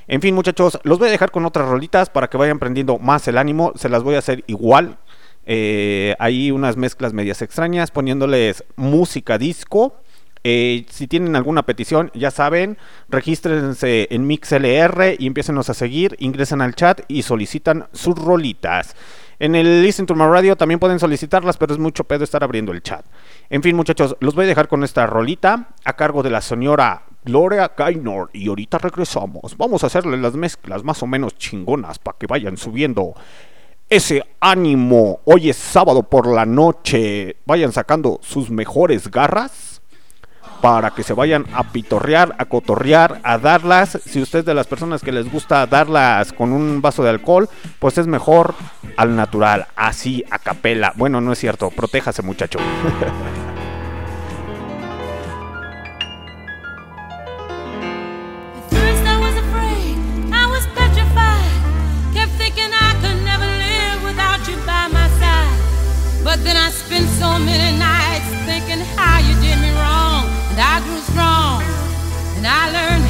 En fin, muchachos, los voy a dejar con otras rolitas para que vayan prendiendo más el ánimo. Se las voy a hacer igual. Eh, ahí unas mezclas medias extrañas, poniéndoles música disco. Eh, si tienen alguna petición, ya saben, regístrense en MixLR y empiecenos a seguir, ingresan al chat y solicitan sus rolitas. En el Listen to My Radio también pueden solicitarlas, pero es mucho pedo estar abriendo el chat. En fin, muchachos, los voy a dejar con esta rolita a cargo de la señora Gloria Gaynor y ahorita regresamos. Vamos a hacerle las mezclas más o menos chingonas para que vayan subiendo ese ánimo. Hoy es sábado por la noche. Vayan sacando sus mejores garras para que se vayan a pitorrear, a cotorrear, a darlas. Si usted es de las personas que les gusta darlas con un vaso de alcohol, pues es mejor al natural, así a capela. Bueno, no es cierto, protéjase muchacho. But then I spent so many nights I learned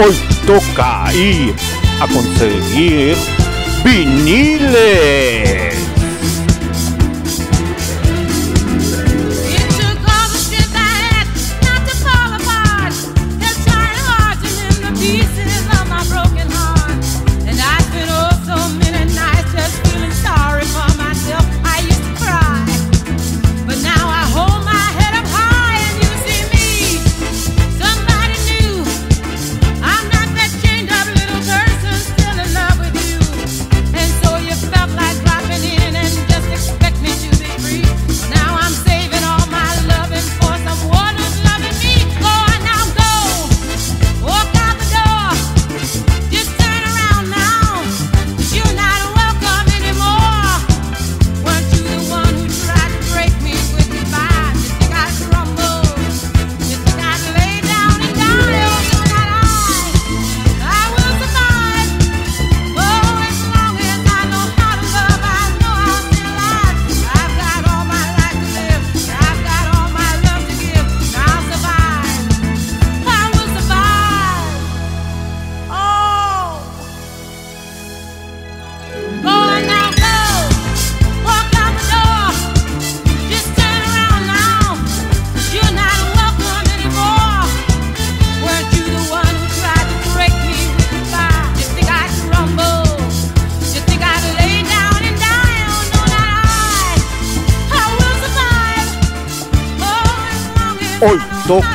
Hoy toca ir a conseguir viniles.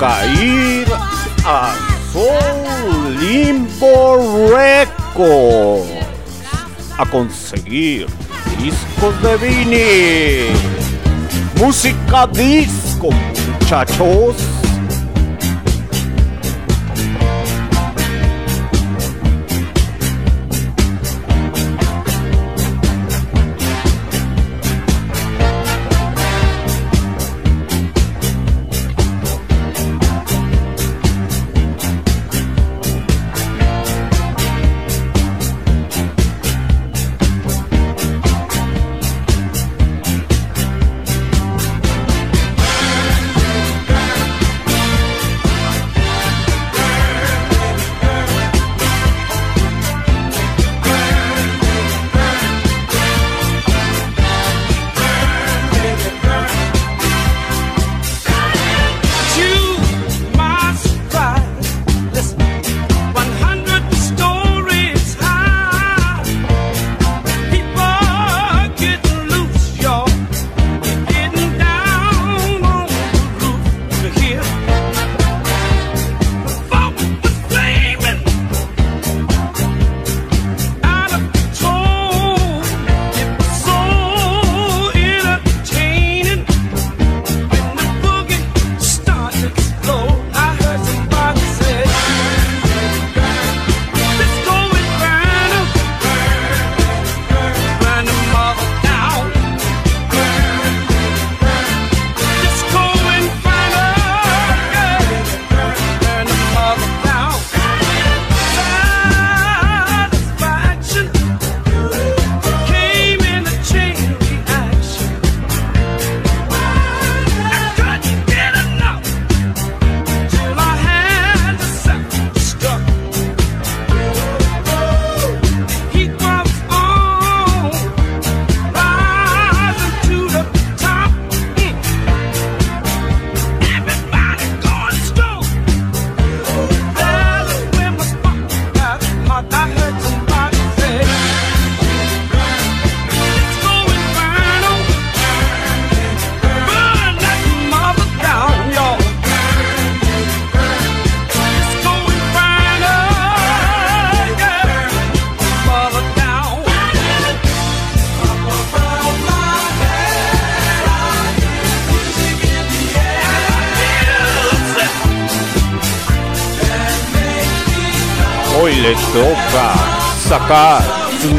caer a Soul Limbo Records a conseguir discos de vinil. Música disco, muchachos.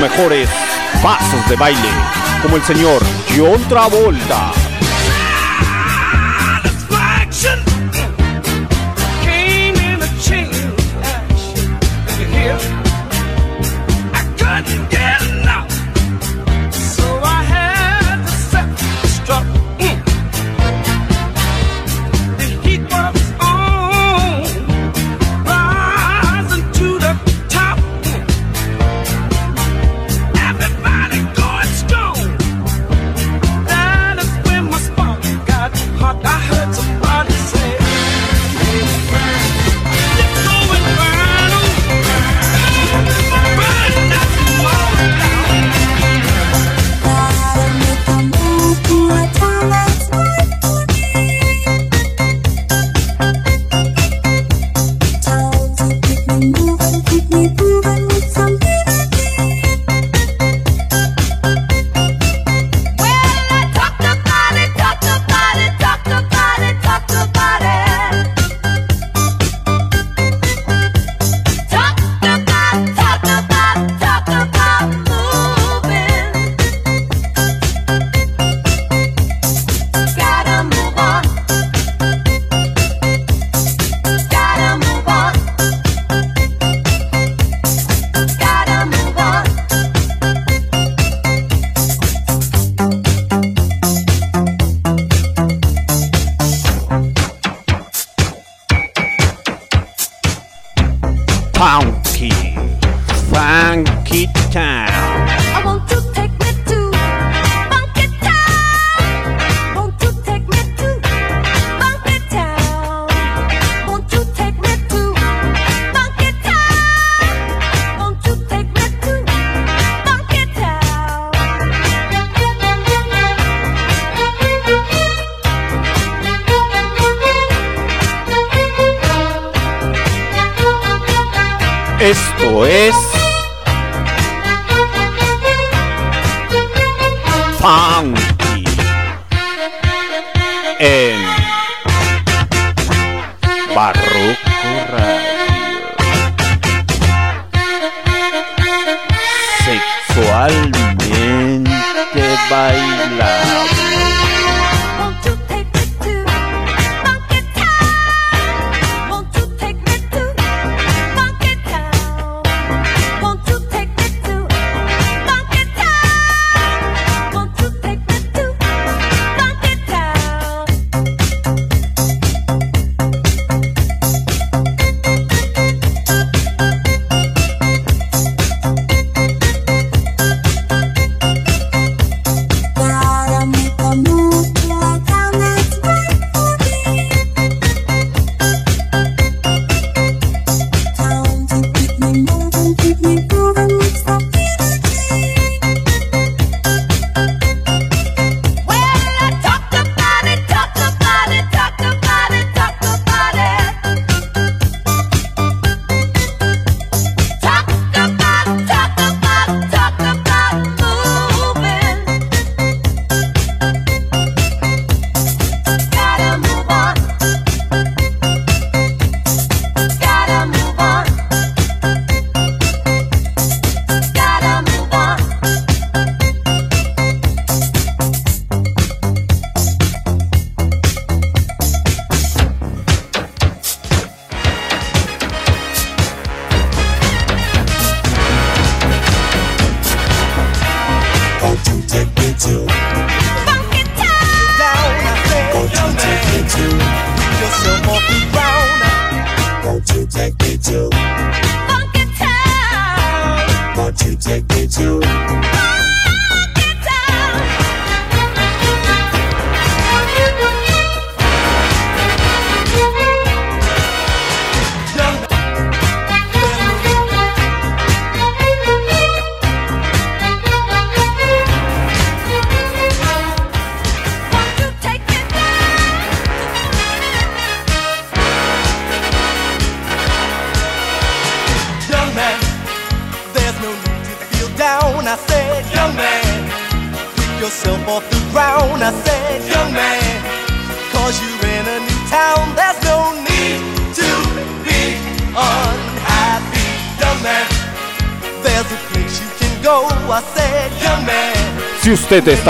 mejores pasos de baile, como el señor John Travolta.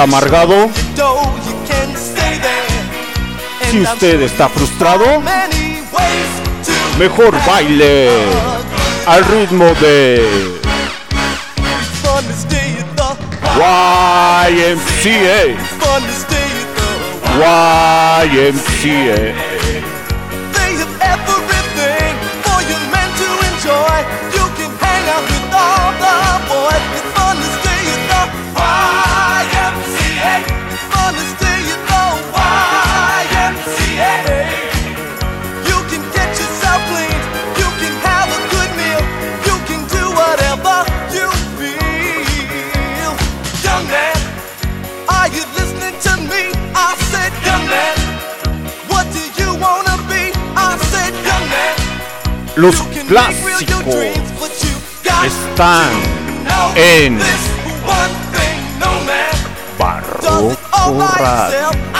amargado, si usted está frustrado, mejor baile al ritmo de YMCA. YMCA. Los clásicos están en Barroco Radio.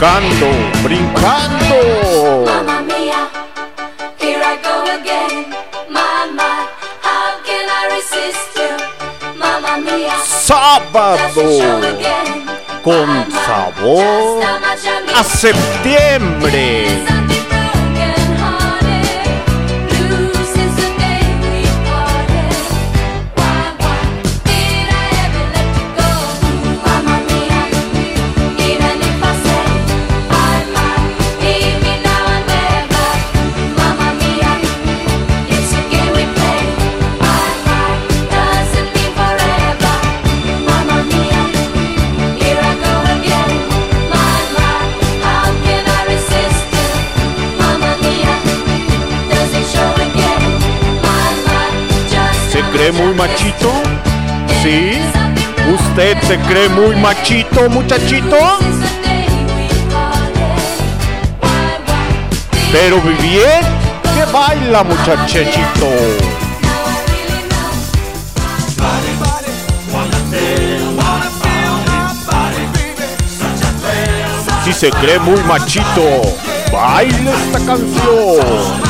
Khan muchachito. Pero bien que baila, muchachito. Si se cree muy machito, baila esta canción.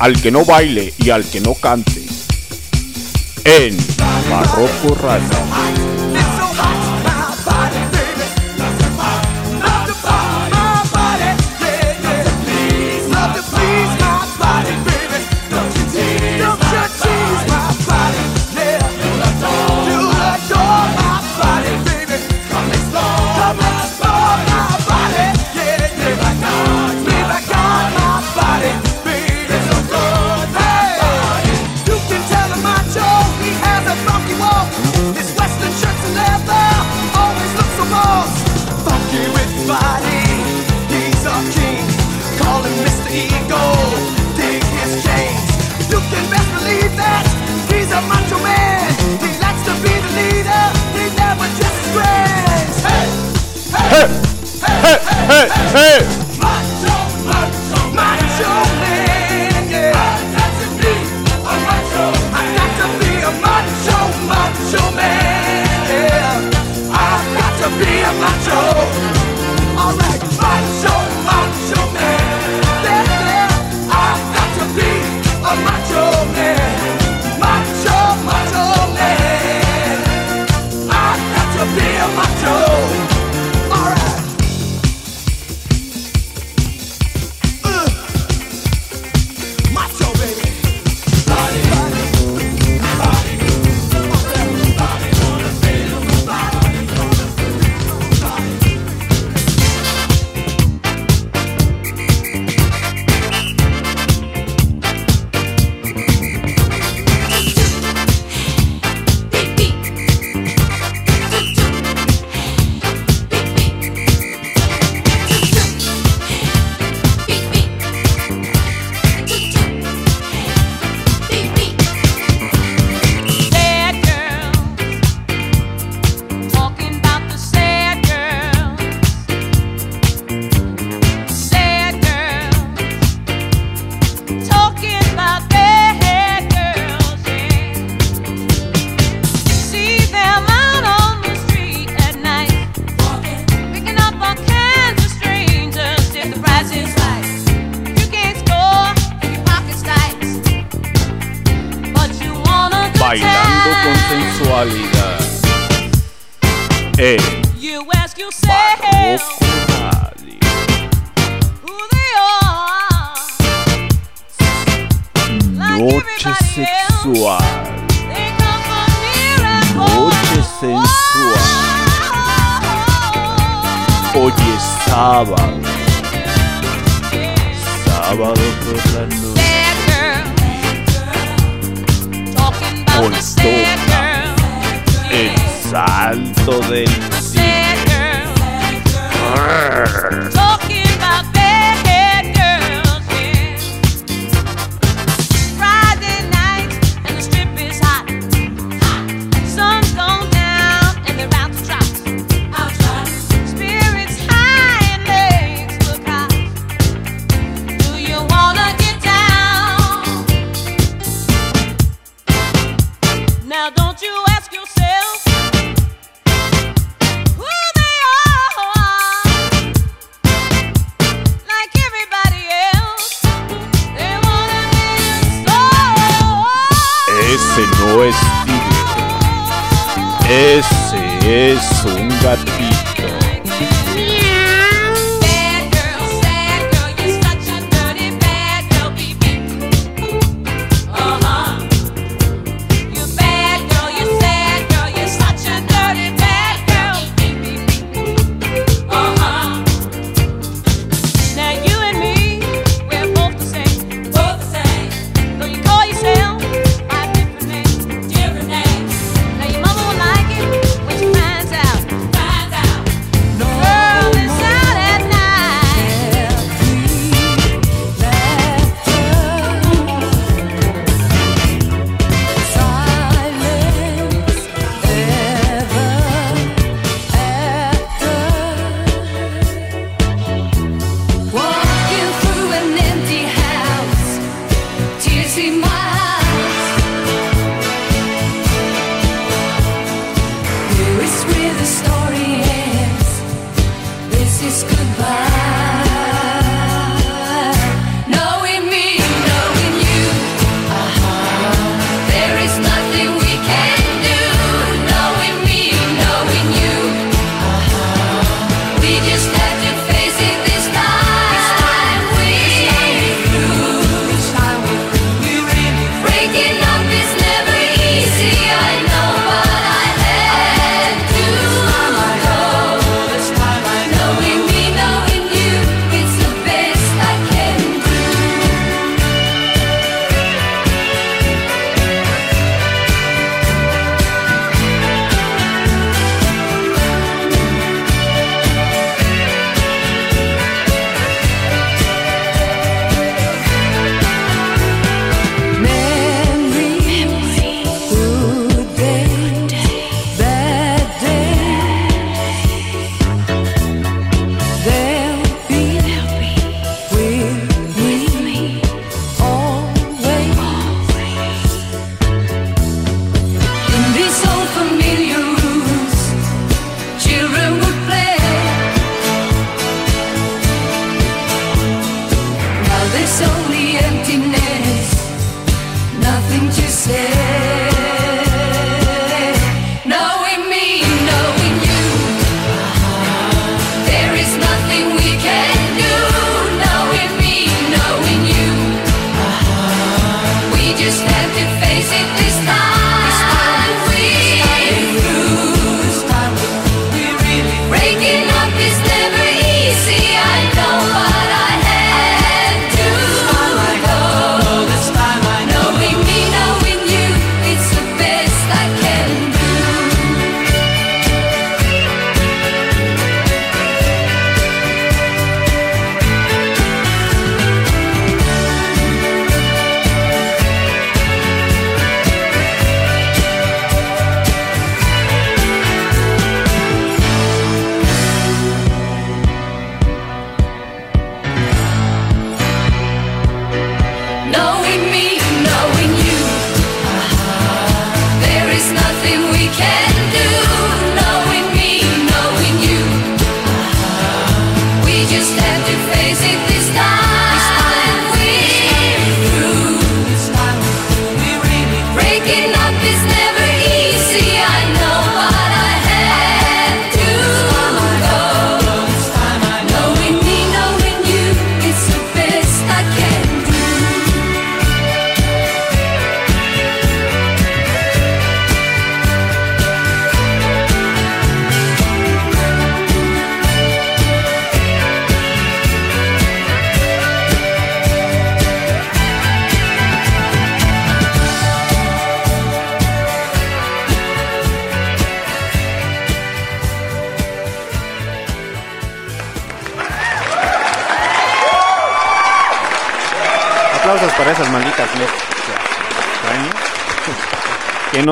al que no baile y al que no cante en Barroco Radio.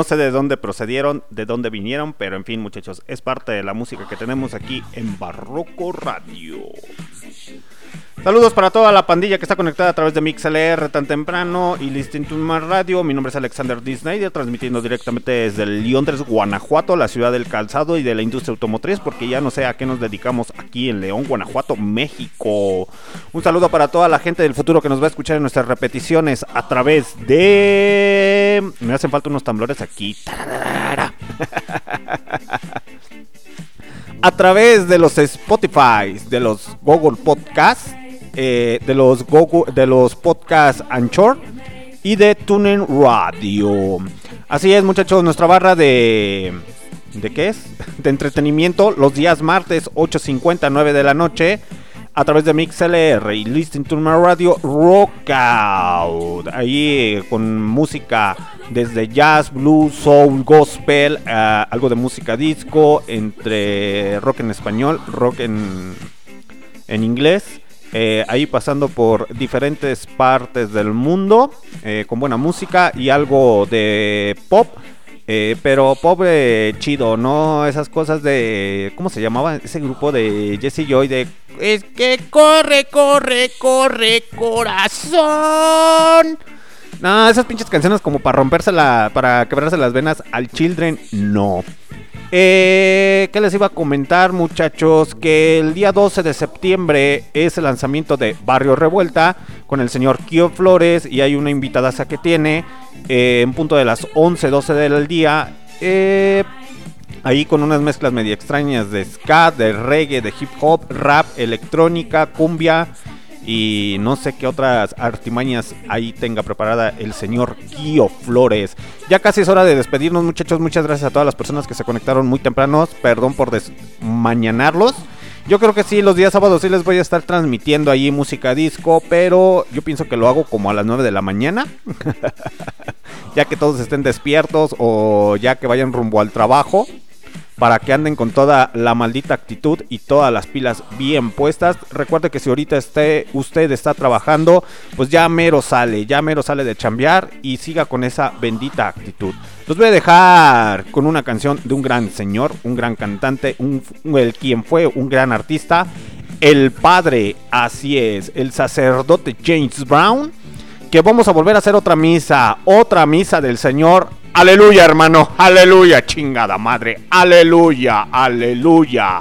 Sé de dónde procedieron, de dónde vinieron, pero en fin, muchachos, es parte de la música que tenemos aquí en Barroco Radio. Saludos para toda la pandilla que está conectada a través de MixLR tan temprano y My Radio. Mi nombre es Alexander D. Snyder, transmitiendo directamente desde Londres, Guanajuato, la ciudad del calzado y de la industria automotriz, porque ya no sé a qué nos dedicamos aquí en León, Guanajuato, México. Un saludo para toda la gente del futuro que nos va a escuchar en nuestras repeticiones a través de... Me hacen falta unos temblores aquí. (laughs) A través de los Spotify, de los Google Podcasts, eh, de los Google, de los Podcasts Anchor y de TuneIn Radio. Así es, muchachos, nuestra barra de ¿de qué es? (laughs) De entretenimiento los días martes 8:59 de la noche a través de MixLR y Listen to My Radio Rockout. Ahí eh, con música desde jazz, blues, soul, gospel, ah, algo de música disco, entre rock en español, rock en, en inglés. eh, ahí pasando por diferentes partes del mundo eh, con buena música y algo de pop. Eh, pero eh, chido, ¿no? Esas cosas de... ¿Cómo se llamaba ese grupo de Jesse Joy? De... Es que corre, corre, corre, corazón. No, esas pinches canciones como para romperse la... Para quebrarse las venas al Children, no. Eh, ¿Qué les iba a comentar, muchachos? Que el día 12 de septiembre es el lanzamiento de Barrio Revuelta con el señor Kio Flores y hay una invitadaza que tiene eh, en punto de las 11, 12 del día. eh, ahí con unas mezclas medio extrañas de ska, de reggae, de hip hop, rap, electrónica, cumbia y no sé qué otras artimañas ahí tenga preparada el señor Kio Flores. Ya casi es hora de despedirnos, muchachos. Muchas gracias a todas las personas que se conectaron muy tempranos. Perdón por desmañanarlos. Yo creo que sí, los días sábados sí les voy a estar transmitiendo ahí música disco, pero yo pienso que lo hago como a las 9 de la mañana. (laughs) ya que todos estén despiertos o ya que vayan rumbo al trabajo para que anden con toda la maldita actitud y todas las pilas bien puestas. Recuerde que si ahorita esté, usted está trabajando, pues ya mero sale, ya mero sale de chambear y siga con esa bendita actitud. Los voy a dejar con una canción de un gran señor, un gran cantante, un, el quien fue un gran artista, el padre, así es, el sacerdote James Brown. Que vamos a volver a hacer otra misa, otra misa del Señor Aleluya, hermano. Aleluya, chingada madre. Aleluya, aleluya.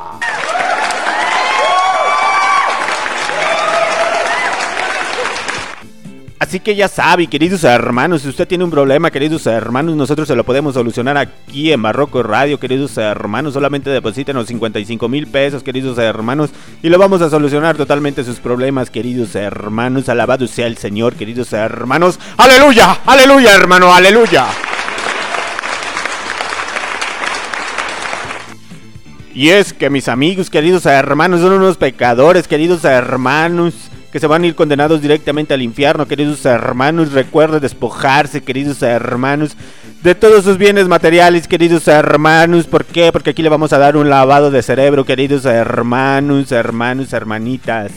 Así que ya sabe, queridos hermanos, si usted tiene un problema, queridos hermanos, nosotros se lo podemos solucionar aquí en Barroco Radio, queridos hermanos. Solamente deposítenos 55 mil pesos, queridos hermanos, y lo vamos a solucionar totalmente sus problemas, queridos hermanos. Alabado sea el Señor, queridos hermanos. Aleluya, aleluya, hermano, aleluya. Y es que mis amigos, queridos hermanos, son unos pecadores, queridos hermanos, que se van a ir condenados directamente al infierno, queridos hermanos. Recuerden despojarse, queridos hermanos, de todos sus bienes materiales, queridos hermanos. ¿Por qué? Porque aquí le vamos a dar un lavado de cerebro, queridos hermanos, hermanos, hermanitas.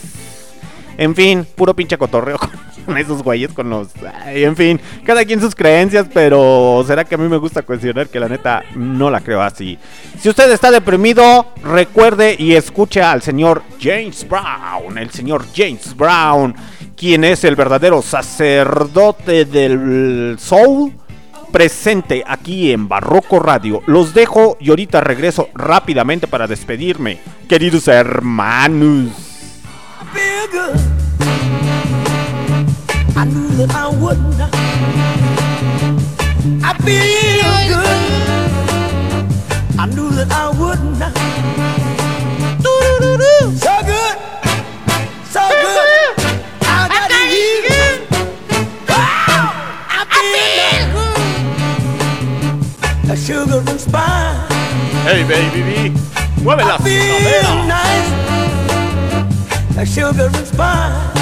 En fin, puro pinche cotorreo (laughs) con esos güeyes, con los... en fin, cada quien sus creencias, pero será que a mí me gusta cuestionar que la neta no la creo así. Si usted está deprimido, recuerde y escuche al señor James Brown, el señor James Brown, quien es el verdadero sacerdote del soul presente aquí en Barroco Radio. Los dejo y ahorita regreso rápidamente para despedirme, queridos hermanos. Feel good. I knew that I would not. I feel good. I knew that I would not. So good, so good. I got you. Wow, I feel good. A sugar and spice. Hey baby, B, mueve I feel nice. A sugar and spice.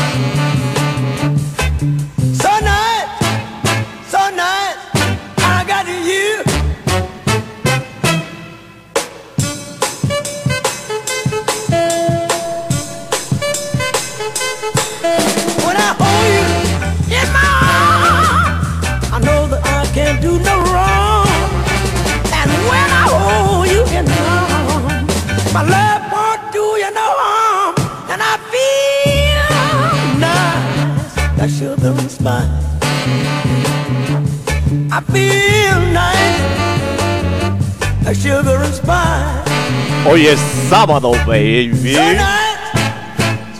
Sugar and spice. I feel nice, like sugar and spice. Hoy es sábado, baby. So nice,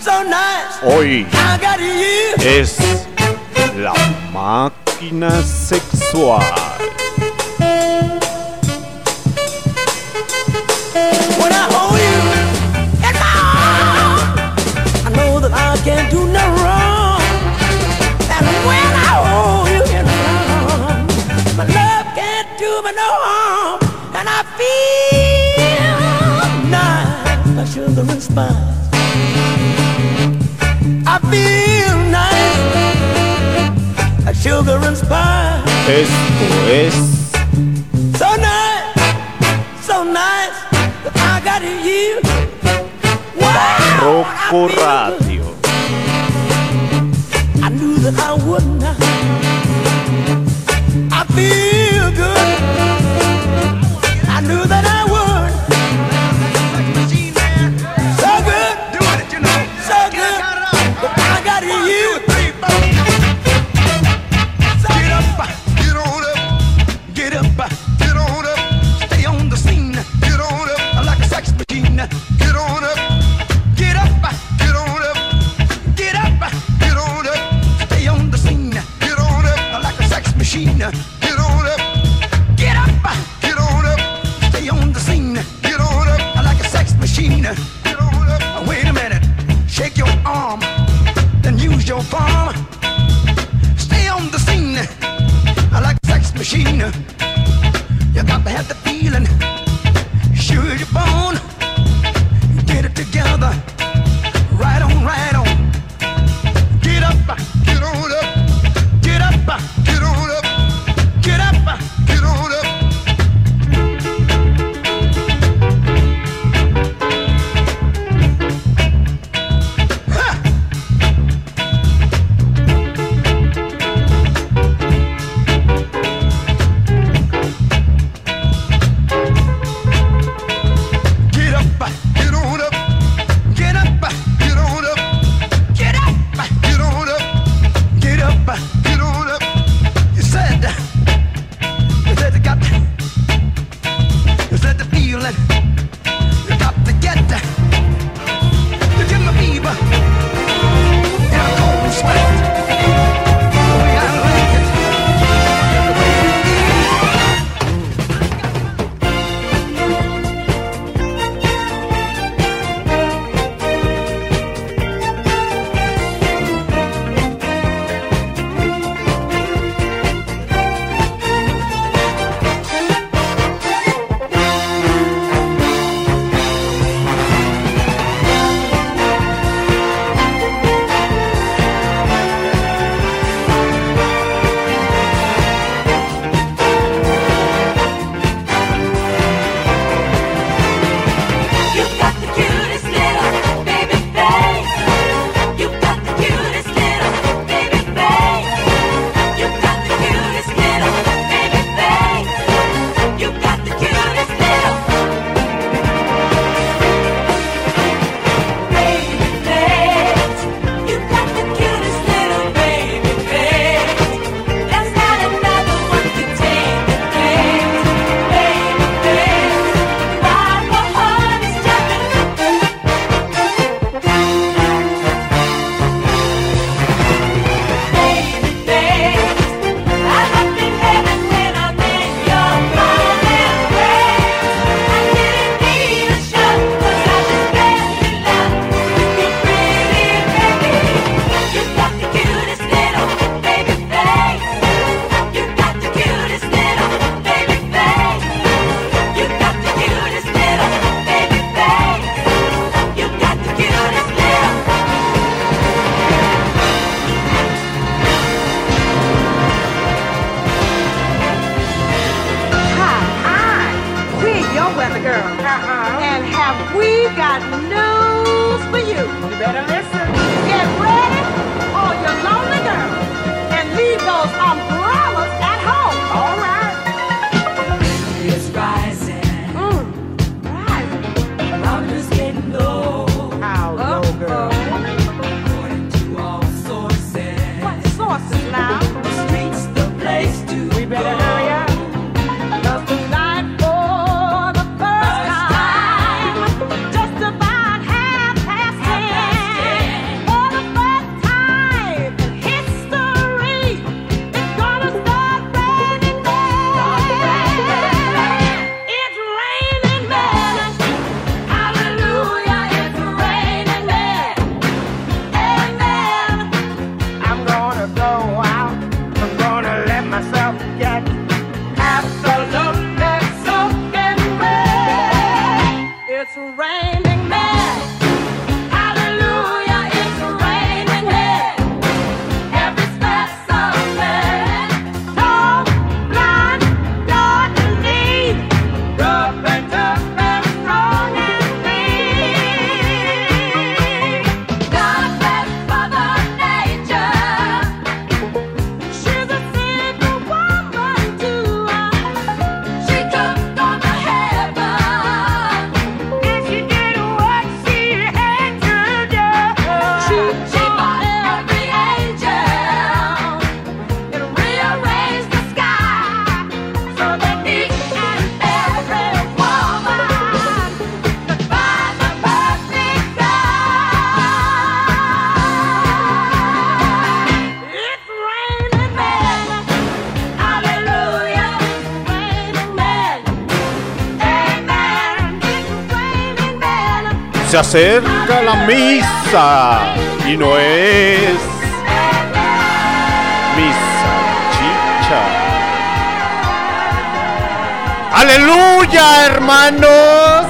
so nice. Hoy I got you. es la máquina sexual. Nice, like sugar and spice. I feel nice, like sugar and spice. Esto es So nice, so nice that I got you. Wow, Barroco I Radio. I knew that I would not. Machine. Get up, get on up. Stay on the scene, get on up. I like a sex machiner Wait a minute. Shake your arm. Then use your farm Stay on the scene. I like a sex machine. You got to have the feeling. Sure you're born. Se acerca la misa y no es misa chicha. Aleluya, hermanos.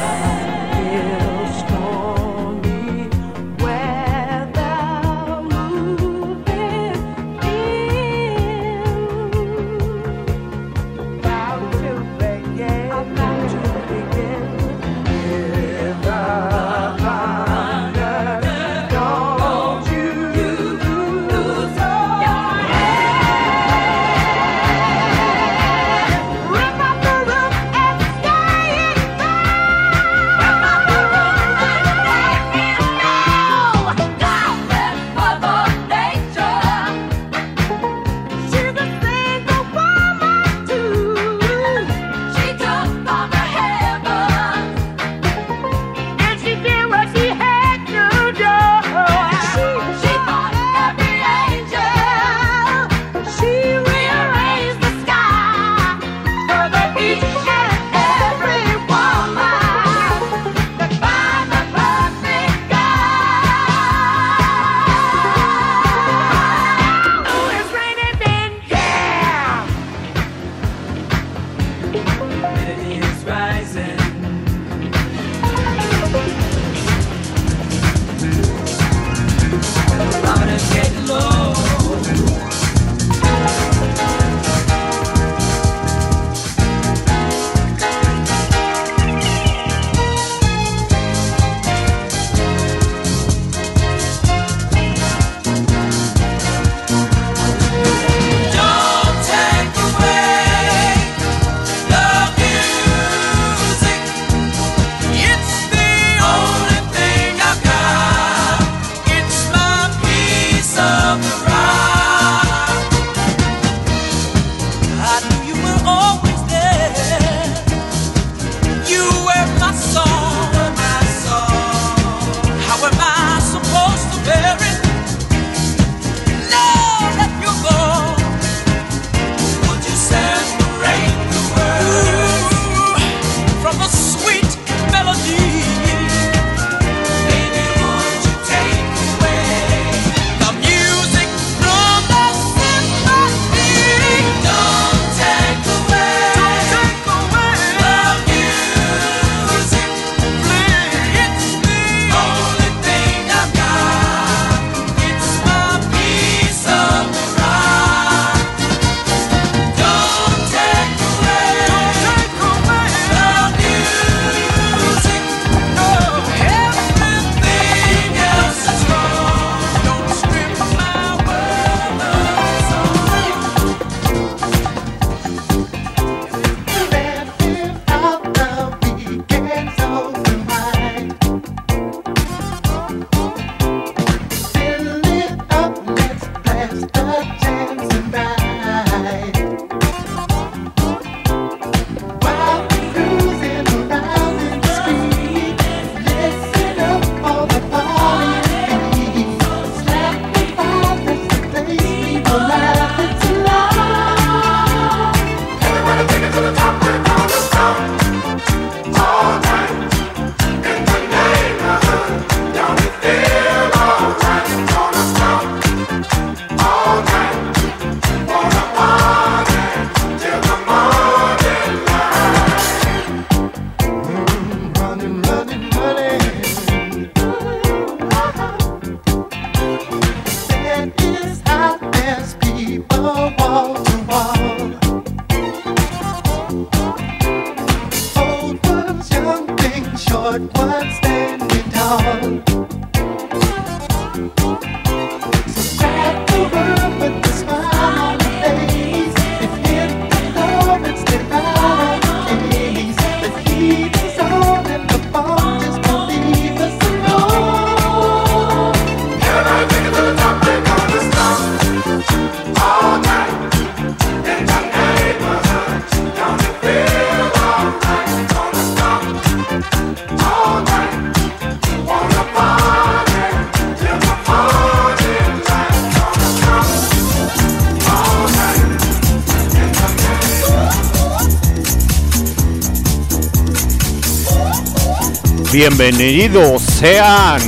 Bienvenidos sean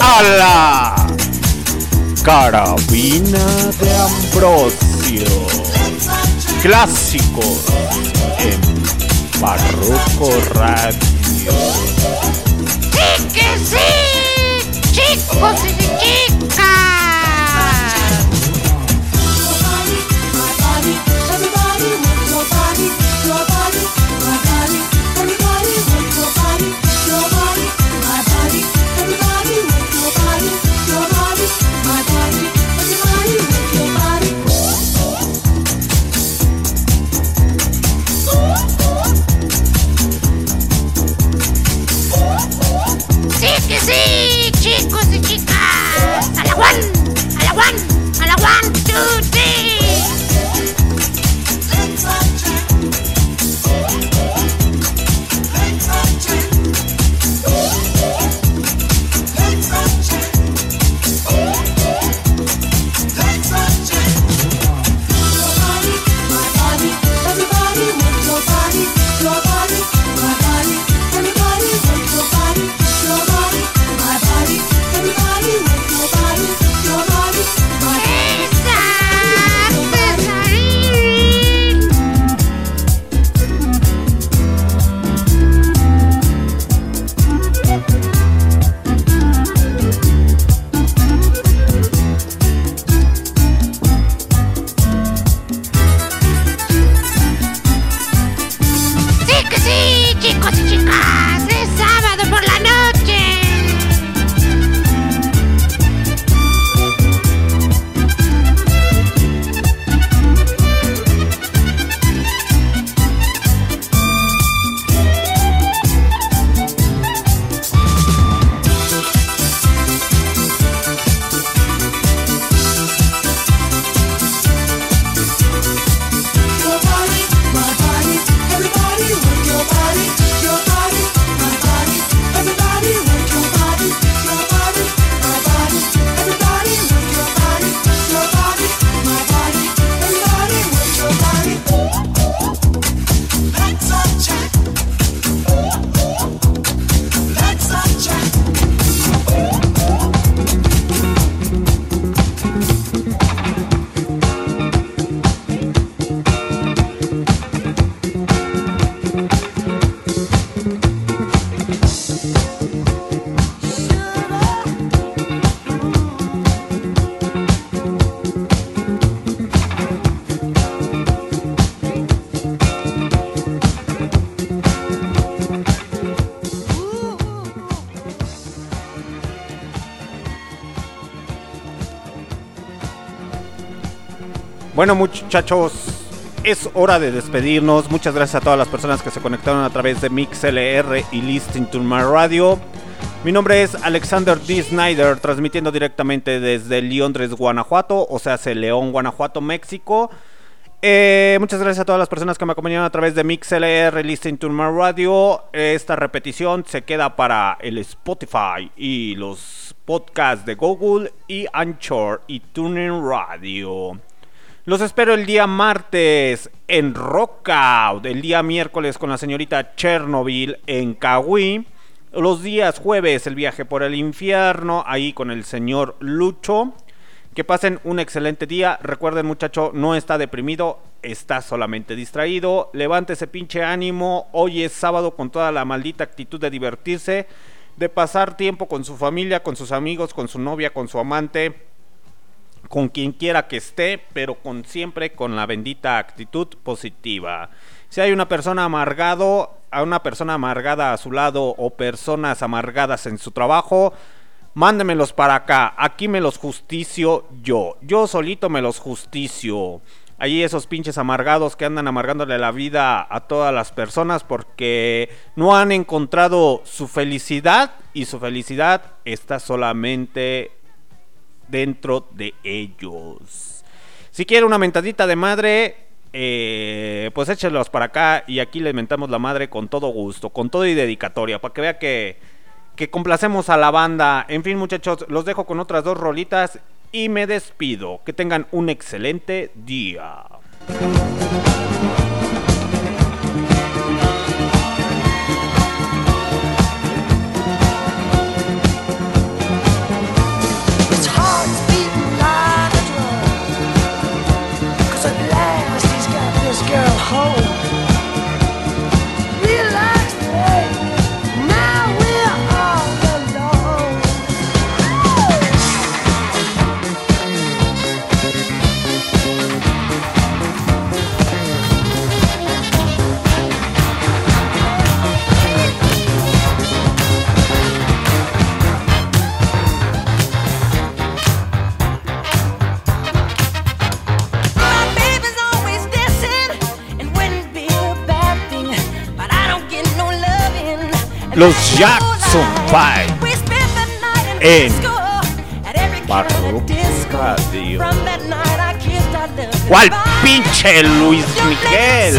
a la Carabina de Ambrosio. Clásicos en Barroco Radio. ¡Sí que sí! ¡Chicos y Bueno muchachos, es hora de despedirnos. Muchas gracias a todas las personas que se conectaron a través de MixLR y Listen to My Radio. Mi nombre es Alexander D. Snyder, transmitiendo directamente desde Londres, Guanajuato, o sea, León, Guanajuato, México. Eh, muchas gracias a todas las personas que me acompañaron a través de MixLR, Listen to My Radio. Esta repetición se queda para el Spotify y los podcasts de Google y Anchor y TuneIn Radio. Los espero el día martes en Rockout, el día miércoles con la señorita Chernobyl en Cahuí. Los días jueves el viaje por el infierno, ahí con el señor Lucho. Que pasen un excelente día. Recuerden muchacho, no está deprimido, está solamente distraído. Levante ese pinche ánimo. Hoy es sábado con toda la maldita actitud de divertirse, de pasar tiempo con su familia, con sus amigos, con su novia, con su amante con quien quiera que esté, pero con siempre con la bendita actitud positiva. Si hay una persona amargado, a una persona amargada a su lado o personas amargadas en su trabajo, mándemelos para acá. Aquí me los justicio yo. Yo solito me los justicio. Allí esos pinches amargados que andan amargándole la vida a todas las personas porque no han encontrado su felicidad y su felicidad está solamente dentro de ellos. Si quiere una mentadita de madre, eh, pues échelos para acá y aquí le mentamos la madre con todo gusto, con todo y dedicatoria, para que vea que, que complacemos a la banda. En fin, muchachos, los dejo con otras dos rolitas y me despido. Que tengan un excelente día. los Jackson 5 en Barroco Radio. ¿Cuál pinche Luis Miguel?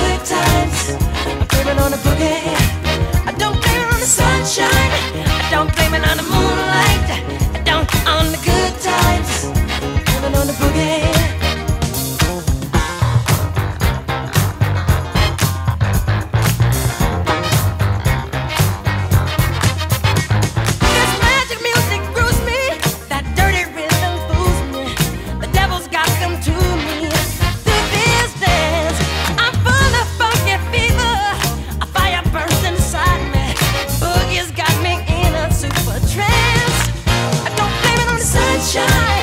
times. I'm craving on a boogie. I don't blame it on the sunshine. I don't blame it on the moonlight. Shine.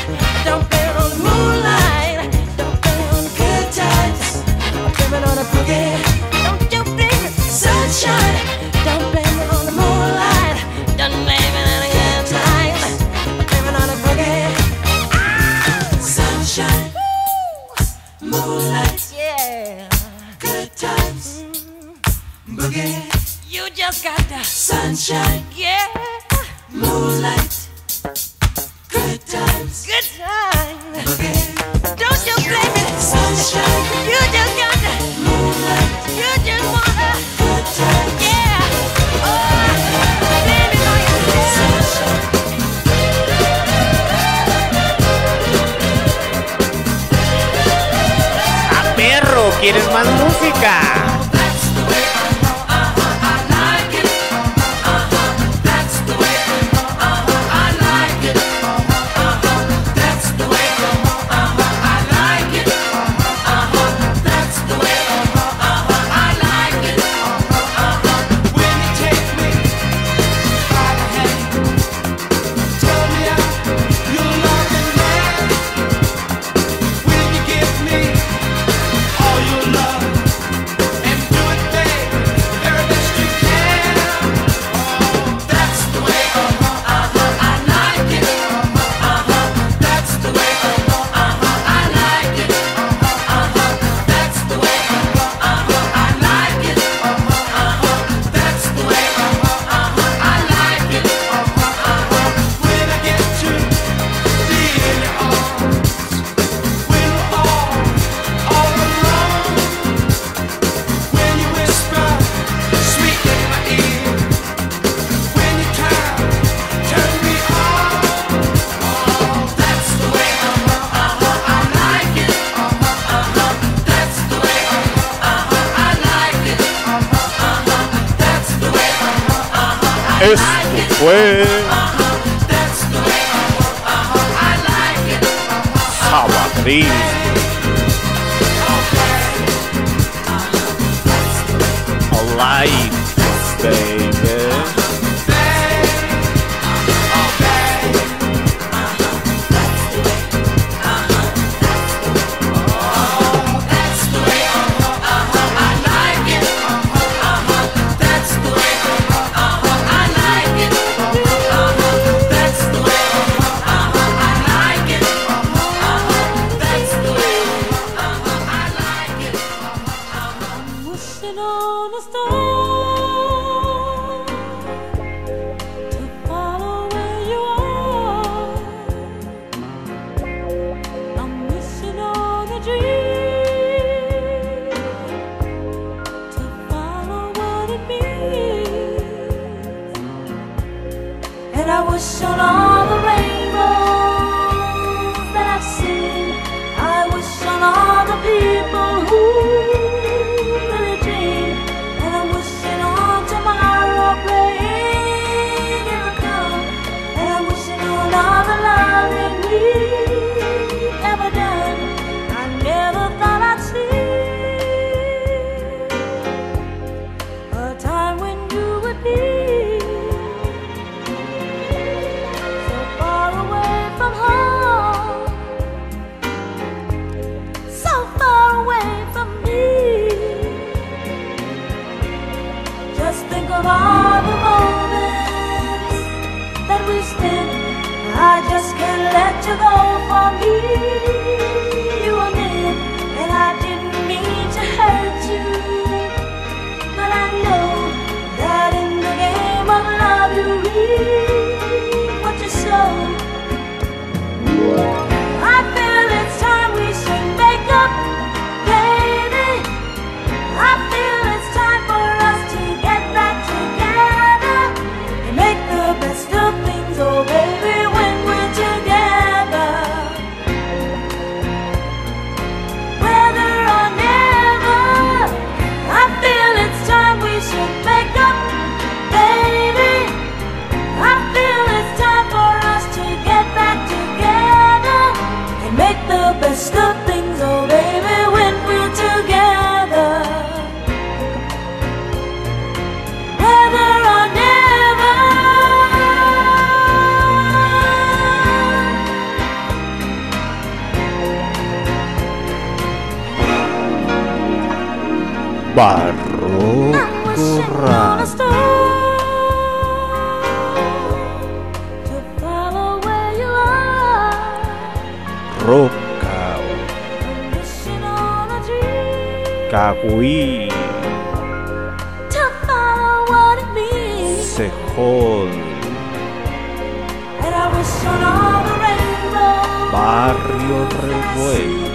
Barrio Revuelta.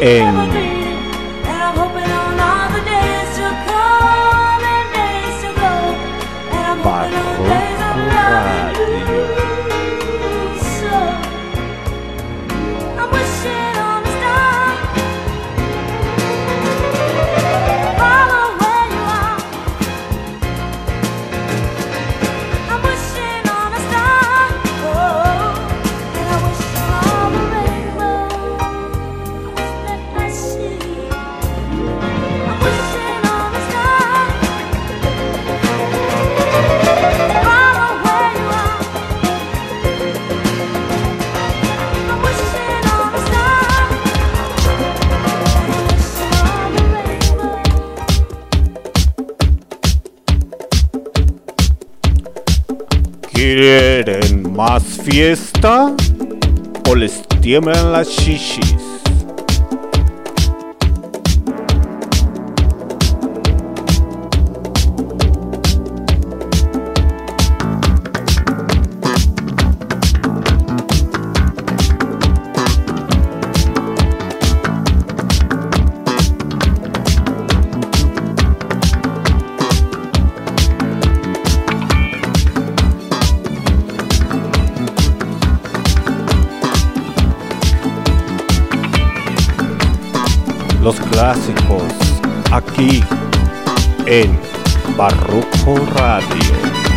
En ¿Quieren más fiesta o les tiemblan las shishis? clásicos aquí en Barroco Radio.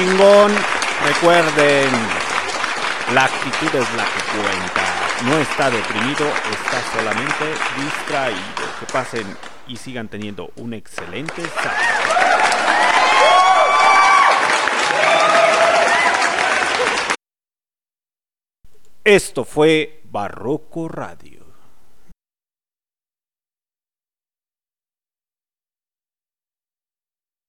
chingón. Recuerden, la actitud es la que cuenta. No está deprimido, está solamente distraído. Que pasen y sigan teniendo un excelente sábado. Esto fue Barroco Radio.